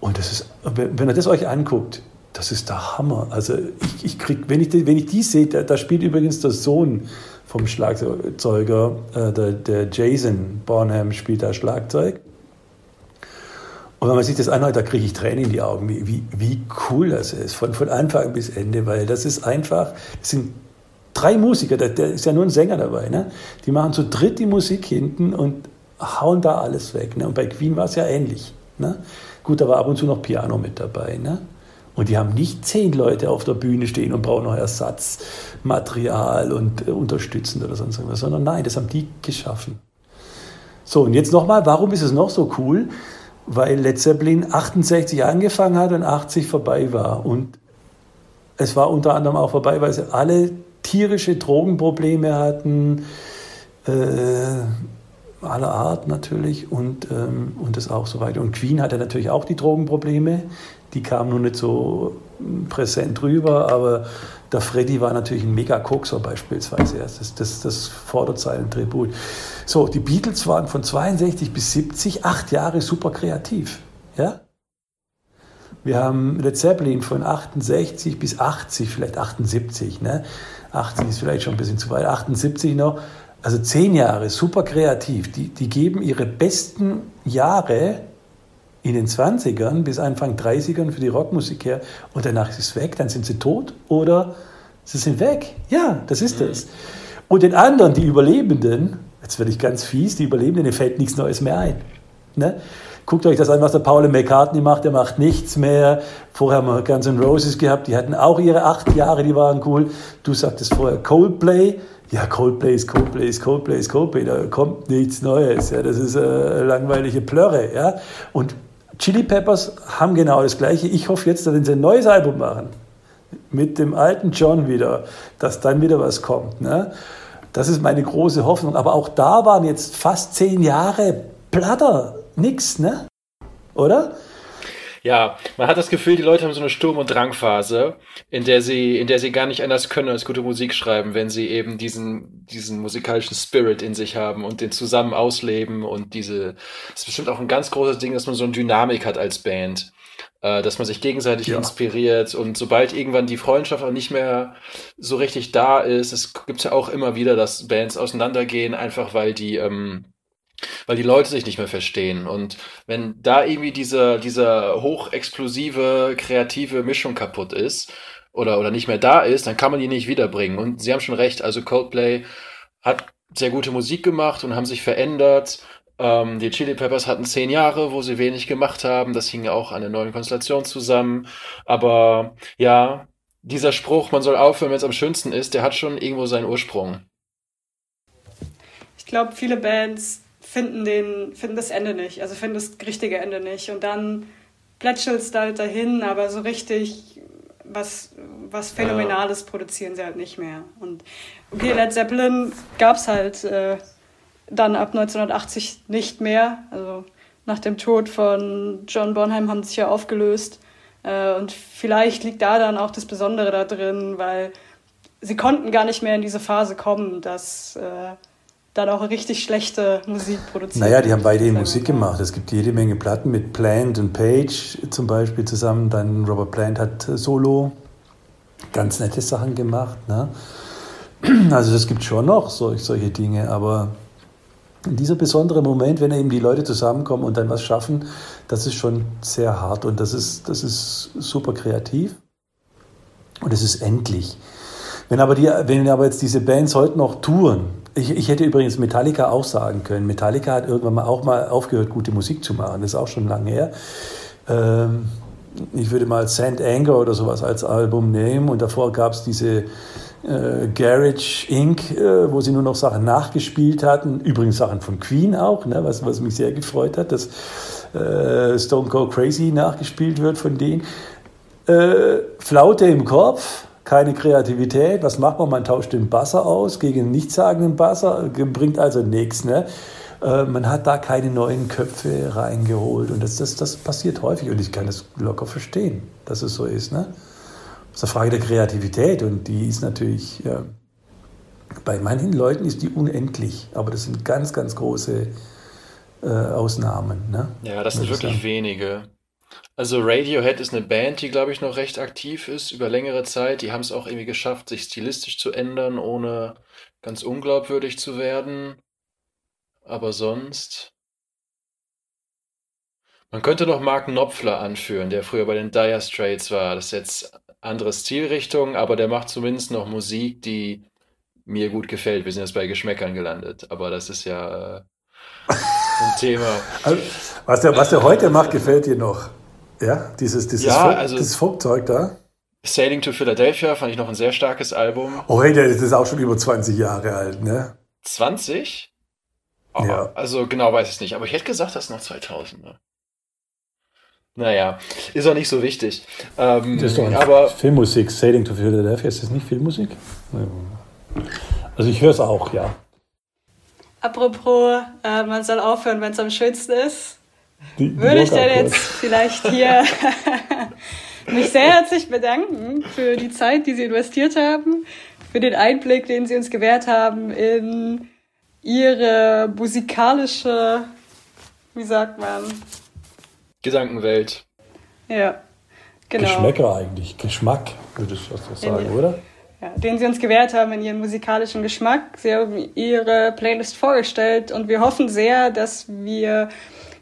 Und das ist, wenn ihr das euch anguckt, das ist der Hammer. Also ich, ich krieg, wenn ich, wenn ich die sehe, da, da, spielt übrigens der Sohn vom Schlagzeuger, äh, der, der Jason Bonham spielt da Schlagzeug. Und wenn man sich das anhört, da kriege ich Tränen in die Augen, wie, wie, wie cool das ist, von, von Anfang bis Ende, weil das ist einfach, das sind drei Musiker, da, da ist ja nur ein Sänger dabei, ne? die machen zu dritt die Musik hinten und hauen da alles weg. Ne? Und bei Queen war es ja ähnlich. Ne? Gut, da war ab und zu noch Piano mit dabei. Ne? Und die haben nicht zehn Leute auf der Bühne stehen und brauchen noch Ersatzmaterial und äh, unterstützend oder sonst irgendwas, sondern nein, das haben die geschaffen. So, und jetzt nochmal, warum ist es noch so cool? Weil Led Zeppelin 68 angefangen hat und 80 vorbei war. Und es war unter anderem auch vorbei, weil sie alle tierische Drogenprobleme hatten, äh, aller Art natürlich und, ähm, und das auch so weiter. Und Queen hatte natürlich auch die Drogenprobleme, die kamen nur nicht so präsent rüber, aber der Freddy war natürlich ein Mega-Kokser beispielsweise. Das, das, das fordert seinen Tribut. So, die Beatles waren von 62 bis 70 acht Jahre super kreativ. Ja? Wir haben Led Zeppelin von 68 bis 80, vielleicht 78. Ne? 80 ist vielleicht schon ein bisschen zu weit, 78 noch. Also zehn Jahre, super kreativ. Die, die geben ihre besten Jahre in den 20ern bis Anfang 30ern für die Rockmusik her und danach ist es weg, dann sind sie tot oder sie sind weg. Ja, das ist es. Und den anderen, die Überlebenden, jetzt werde ich ganz fies, die Überlebenden, denen fällt nichts Neues mehr ein. Ne? Guckt euch das an, was der Paul McCartney macht. Der macht nichts mehr. Vorher haben wir Guns N' Roses gehabt. Die hatten auch ihre acht Jahre, die waren cool. Du sagtest vorher Coldplay. Ja, Coldplay ist Coldplay ist Coldplay ist Coldplay. Da kommt nichts Neues. Ja, das ist äh, langweilige Plörre. Ja, und Chili Peppers haben genau das Gleiche. Ich hoffe jetzt, dass sie ein neues Album machen mit dem alten John wieder, dass dann wieder was kommt. Ne? Das ist meine große Hoffnung. Aber auch da waren jetzt fast zehn Jahre Platter nix, ne? Oder? Ja, man hat das Gefühl, die Leute haben so eine Sturm- und Drangphase, in der sie, in der sie gar nicht anders können als gute Musik schreiben, wenn sie eben diesen, diesen musikalischen Spirit in sich haben und den zusammen ausleben und diese, das ist bestimmt auch ein ganz großes Ding, dass man so eine Dynamik hat als Band, äh, dass man sich gegenseitig ja. inspiriert und sobald irgendwann die Freundschaft auch nicht mehr so richtig da ist, es gibt ja auch immer wieder, dass Bands auseinandergehen, einfach weil die, ähm, weil die Leute sich nicht mehr verstehen. Und wenn da irgendwie diese, diese hochexplosive, kreative Mischung kaputt ist oder, oder nicht mehr da ist, dann kann man die nicht wiederbringen. Und sie haben schon recht, also Coldplay hat sehr gute Musik gemacht und haben sich verändert. Ähm, die Chili Peppers hatten zehn Jahre, wo sie wenig gemacht haben. Das hing ja auch an der neuen Konstellation zusammen. Aber ja, dieser Spruch, man soll aufhören, wenn es am schönsten ist, der hat schon irgendwo seinen Ursprung. Ich glaube, viele Bands finden, den, finden das Ende nicht, also finden das richtige Ende nicht. Und dann plätschelt es halt dahin, aber so richtig was, was Phänomenales ja. produzieren sie halt nicht mehr. Und okay, Led Zeppelin gab es halt äh, dann ab 1980 nicht mehr. Also nach dem Tod von John Bonham haben sie sich ja aufgelöst. Äh, und vielleicht liegt da dann auch das Besondere da drin, weil sie konnten gar nicht mehr in diese Phase kommen, dass äh, dann auch richtig schlechte Musik produziert. Naja, die haben weiterhin Musik gemacht. Es gibt jede Menge Platten mit Plant und Page zum Beispiel zusammen. Dann Robert Plant hat äh, Solo ganz nette Sachen gemacht. Ne? Also es gibt schon noch solch, solche Dinge, aber dieser besondere Moment, wenn eben die Leute zusammenkommen und dann was schaffen, das ist schon sehr hart und das ist, das ist super kreativ und es ist endlich. Wenn aber, die, wenn aber jetzt diese Bands heute noch touren, ich, ich, hätte übrigens Metallica auch sagen können. Metallica hat irgendwann mal auch mal aufgehört, gute Musik zu machen. Das ist auch schon lange her. Ähm, ich würde mal Sand Anger oder sowas als Album nehmen und davor gab es diese äh, Garage Inc., äh, wo sie nur noch Sachen nachgespielt hatten. Übrigens Sachen von Queen auch, ne, was, was mich sehr gefreut hat, dass äh, Stone Cold Crazy nachgespielt wird von denen. Äh, Flaute im Kopf keine Kreativität. Was macht man? Man tauscht den Basser aus gegen einen nichtssagenden Basser, bringt also nichts. Ne? Äh, man hat da keine neuen Köpfe reingeholt. Und das, das, das passiert häufig. Und ich kann das locker verstehen, dass es so ist. Ne? Das ist eine Frage der Kreativität. Und die ist natürlich, ja, bei manchen Leuten ist die unendlich. Aber das sind ganz, ganz große äh, Ausnahmen. Ne? Ja, das sind wirklich wenige. Also Radiohead ist eine Band, die, glaube ich, noch recht aktiv ist über längere Zeit. Die haben es auch irgendwie geschafft, sich stilistisch zu ändern, ohne ganz unglaubwürdig zu werden. Aber sonst. Man könnte noch Mark Knopfler anführen, der früher bei den Dire Straits war. Das ist jetzt andere Stilrichtung, aber der macht zumindest noch Musik, die mir gut gefällt. Wir sind jetzt bei Geschmäckern gelandet, aber das ist ja äh, ein Thema. Also, was, der, was der heute macht, gefällt dir noch? Ja, dieses, dieses, ja, Folk, also, dieses Folkzeug da. Sailing to Philadelphia fand ich noch ein sehr starkes Album. Oh, hey, das ist auch schon über 20 Jahre alt, ne? 20? Oh, ja. Also genau weiß ich nicht, aber ich hätte gesagt, das ist noch 2000. Ne? Naja, ist auch nicht so wichtig. Ähm, das ist doch aber Filmmusik. Sailing to Philadelphia, ist das nicht Filmmusik? Also ich höre es auch, ja. Apropos, äh, man soll aufhören, wenn es am schönsten ist. Die, würde ich dann jetzt vielleicht hier mich sehr herzlich bedanken für die Zeit, die Sie investiert haben, für den Einblick, den Sie uns gewährt haben in Ihre musikalische, wie sagt man? Gedankenwelt. Ja, genau. Geschmäcker eigentlich, Geschmack, würde ich das sagen, oder? Ja, den Sie uns gewährt haben in Ihren musikalischen Geschmack. Sie haben Ihre Playlist vorgestellt und wir hoffen sehr, dass wir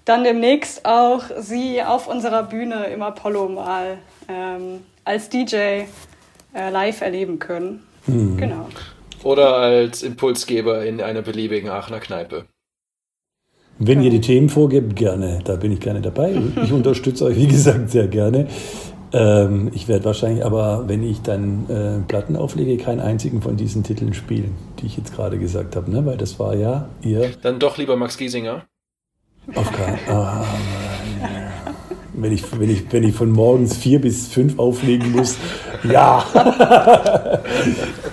dann demnächst auch sie auf unserer Bühne im Apollo mal ähm, als DJ äh, live erleben können. Mhm. Genau. Oder als Impulsgeber in einer beliebigen Aachener Kneipe. Wenn ihr die Themen vorgebt, gerne. Da bin ich gerne dabei. Ich unterstütze euch, wie gesagt, sehr gerne. Ähm, ich werde wahrscheinlich aber, wenn ich dann äh, Platten auflege, keinen einzigen von diesen Titeln spielen, die ich jetzt gerade gesagt habe, ne? weil das war ja ihr. Dann doch lieber Max Giesinger. Auf keinen ah, wenn ich, wenn, ich, wenn ich von morgens vier bis fünf auflegen muss, ja.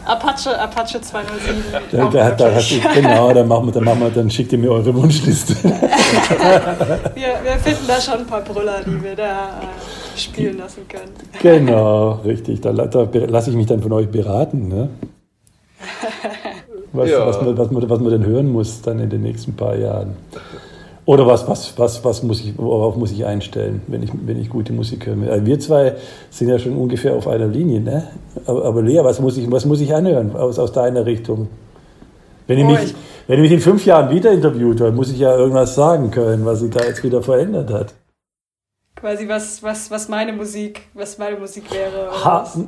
Apache, Apache 207. Da, da, da du, genau, dann machen wir, dann machen wir, dann schickt ihr mir eure Wunschliste. wir, wir finden da schon ein paar Brüller, die wir da äh, spielen lassen können. Genau, richtig. Da, da lasse ich mich dann von euch beraten. Ne? Was, ja. was, man, was, man, was man denn hören muss dann in den nächsten paar Jahren. Oder was, was, was, was muss ich, worauf muss ich einstellen, wenn ich, wenn ich gute Musik höre? Also wir zwei sind ja schon ungefähr auf einer Linie, ne? Aber, aber Lea, was muss ich, was muss ich anhören aus, aus deiner Richtung? Wenn, oh, ich mich, wenn mich in fünf Jahren wieder interviewt habe, muss ich ja irgendwas sagen können, was sich da jetzt wieder verändert hat. Quasi was, was, was meine Musik, was meine Musik wäre. Oder, ha, was?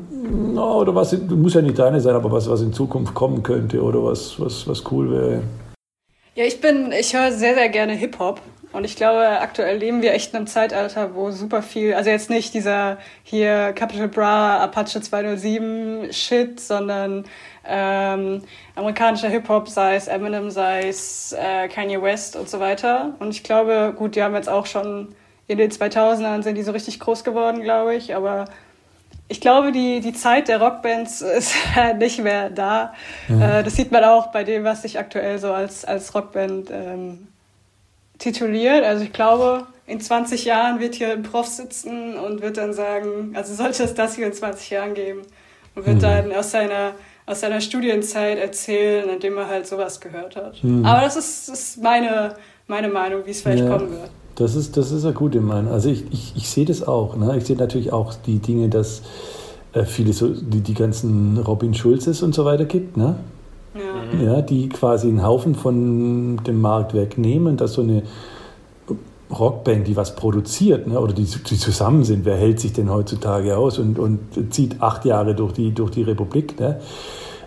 No, oder was, muss ja nicht deine sein, aber was, was in Zukunft kommen könnte oder was, was, was cool wäre. Ja, ich bin, ich höre sehr, sehr gerne Hip-Hop. Und ich glaube, aktuell leben wir echt in einem Zeitalter, wo super viel, also jetzt nicht dieser hier Capital Bra, Apache 207 Shit, sondern ähm, amerikanischer Hip-Hop, sei es Eminem, sei es äh, Kanye West und so weiter. Und ich glaube, gut, die haben jetzt auch schon in den 2000ern sind die so richtig groß geworden, glaube ich, aber ich glaube, die, die Zeit der Rockbands ist nicht mehr da. Mhm. Äh, das sieht man auch bei dem, was sich aktuell so als, als Rockband ähm, tituliert. Also ich glaube, in 20 Jahren wird hier ein Prof sitzen und wird dann sagen, also sollte es das hier in 20 Jahren geben und wird mhm. dann aus seiner, aus seiner Studienzeit erzählen, indem er halt sowas gehört hat. Mhm. Aber das ist, ist meine, meine Meinung, wie es vielleicht ja. kommen wird. Das ist, das ist eine gute Meinung. Also ich, ich, ich sehe das auch. Ne? Ich sehe natürlich auch die Dinge, dass äh, viele so, die, die ganzen Robin Schulzes und so weiter gibt, ne? Ja. ja. Die quasi einen Haufen von dem Markt wegnehmen, dass so eine Rockband, die was produziert, ne, oder die, die zusammen sind, wer hält sich denn heutzutage aus und, und zieht acht Jahre durch die, durch die Republik, ne?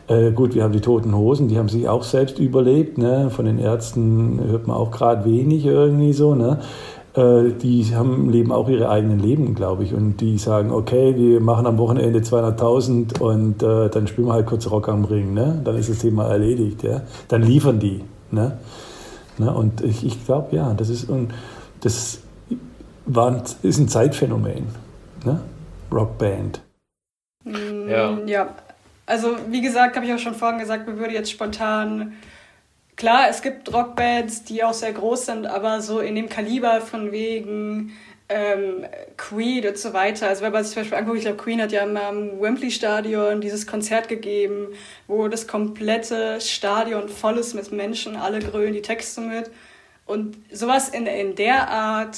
Äh, gut, wir haben die Toten Hosen, die haben sich auch selbst überlebt. Ne? Von den Ärzten hört man auch gerade wenig irgendwie so. Ne? Äh, die haben, leben auch ihre eigenen Leben, glaube ich. Und die sagen, okay, wir machen am Wochenende 200.000 und äh, dann spielen wir halt kurz Rock am Ring. Ne? Dann ist das Thema erledigt. Ja? Dann liefern die. Ne? Ne? Und ich, ich glaube, ja, das ist, und das war ein, ist ein Zeitphänomen. Ne? Rockband. Ja. ja, also wie gesagt, habe ich auch schon vorhin gesagt, mir würde jetzt spontan klar, es gibt Rockbands, die auch sehr groß sind, aber so in dem Kaliber von wegen ähm, Queen und so weiter. Also wenn man sich zum Beispiel anguckt, ich glaube, Queen hat ja immer am Wembley Stadion dieses Konzert gegeben, wo das komplette Stadion voll ist mit Menschen, alle grölen die Texte mit. Und sowas in, in der Art,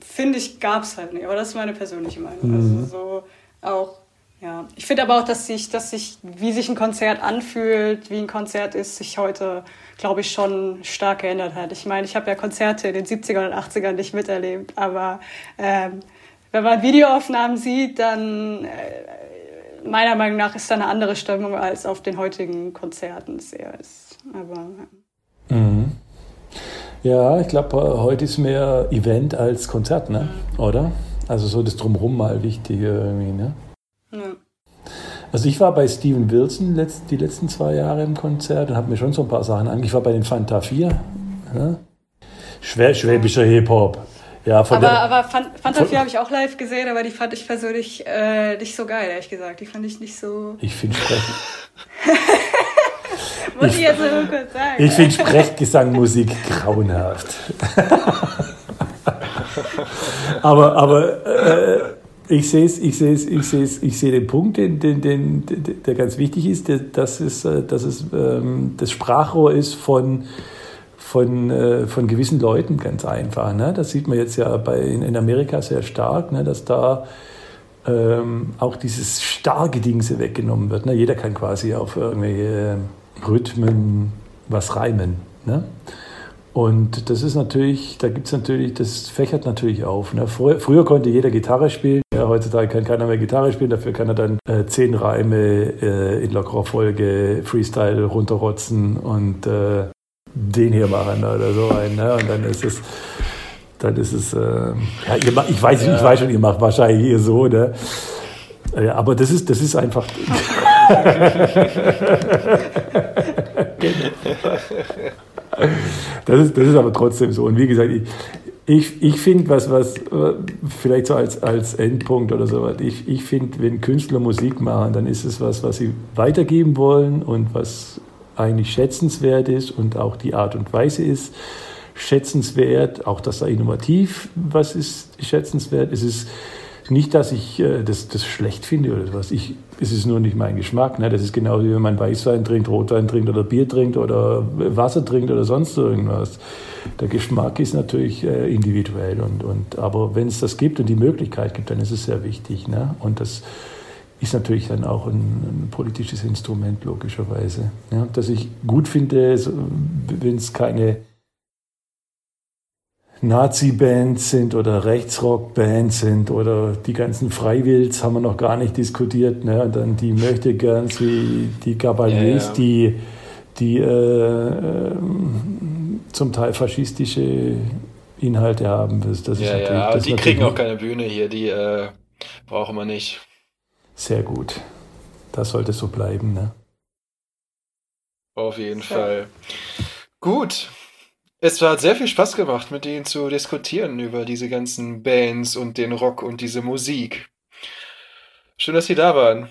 finde ich, gab es halt nicht. Aber das ist meine persönliche Meinung. Mhm. Also so auch ja, ich finde aber auch, dass sich, dass sich, wie sich ein Konzert anfühlt, wie ein Konzert ist, sich heute, glaube ich, schon stark geändert hat. Ich meine, ich habe ja Konzerte in den 70ern und 80ern nicht miterlebt, aber ähm, wenn man Videoaufnahmen sieht, dann äh, meiner Meinung nach ist da eine andere Stimmung als auf den heutigen Konzerten sehr ist. Aber ja. Mhm. Ja, ich glaube, heute ist mehr Event als Konzert, ne? Mhm. Oder? Also so das Drumherum mal wichtig irgendwie, ne? Ja. Also ich war bei Steven Wilson letzt, die letzten zwei Jahre im Konzert und habe mir schon so ein paar Sachen angeguckt. Ich war bei den Fanta 4. Ja? Schwä schwäbischer Hip-Hop. Ja, aber, der, aber Fanta 4 habe ich auch live gesehen, aber die fand ich persönlich äh, nicht so geil, ehrlich gesagt. Die fand ich nicht so... Ich finde Sprechen... Muss ich, ich jetzt nur kurz sagen. Ich finde Sprechgesangmusik grauenhaft. aber aber äh, ich sehe es, ich sehe es, ich sehe es, ich sehe den Punkt, den, den, den, der ganz wichtig ist, dass es, äh, dass es ähm, das Sprachrohr ist von von, äh, von gewissen Leuten ganz einfach. Ne? Das sieht man jetzt ja bei, in Amerika sehr stark, ne? dass da ähm, auch dieses starke Ding weggenommen wird. Ne? Jeder kann quasi auf irgendwelche Rhythmen was reimen. Ne? Und das ist natürlich, da gibt es natürlich, das fächert natürlich auf. Ne? Früher, früher, konnte jeder Gitarre spielen, ja, heutzutage kann keiner mehr Gitarre spielen, dafür kann er dann äh, zehn Reime äh, in lockerer Folge Freestyle runterrotzen und äh, den hier machen oder so ein. Ne? Und dann ist es, dann ist es, äh, ja, ihr, ich weiß, ja. ich weiß schon, ihr macht wahrscheinlich hier so, ne? Ja, aber das ist, das ist einfach. das, ist, das ist aber trotzdem so. Und wie gesagt, ich, ich, ich finde, was, was vielleicht so als, als Endpunkt oder so, ich, ich finde, wenn Künstler Musik machen, dann ist es was, was sie weitergeben wollen und was eigentlich schätzenswert ist und auch die Art und Weise ist schätzenswert, auch dass er innovativ was ist schätzenswert. Es ist nicht, dass ich äh, das, das schlecht finde oder was. Ich, es ist nur nicht mein Geschmack. Ne? Das ist genau wie wenn man Weißwein trinkt, Rotwein trinkt oder Bier trinkt oder Wasser trinkt oder sonst irgendwas. Der Geschmack ist natürlich äh, individuell. Und, und, aber wenn es das gibt und die Möglichkeit gibt, dann ist es sehr wichtig. Ne? Und das ist natürlich dann auch ein, ein politisches Instrument, logischerweise. Ja? Dass ich gut finde, wenn es keine Nazi-Bands sind oder Rechtsrock-Bands sind oder die ganzen Freiwills haben wir noch gar nicht diskutiert. Ne? Und dann die möchte gern wie die Gabaliers, ja, ja. die, die äh, äh, zum Teil faschistische Inhalte haben. Das, das ja, ja, aber die kriegen auch keine Bühne hier, die äh, brauchen wir nicht. Sehr gut. Das sollte so bleiben, ne? Auf jeden Fall. Gut. Es hat sehr viel Spaß gemacht, mit Ihnen zu diskutieren über diese ganzen Bands und den Rock und diese Musik. Schön, dass Sie da waren.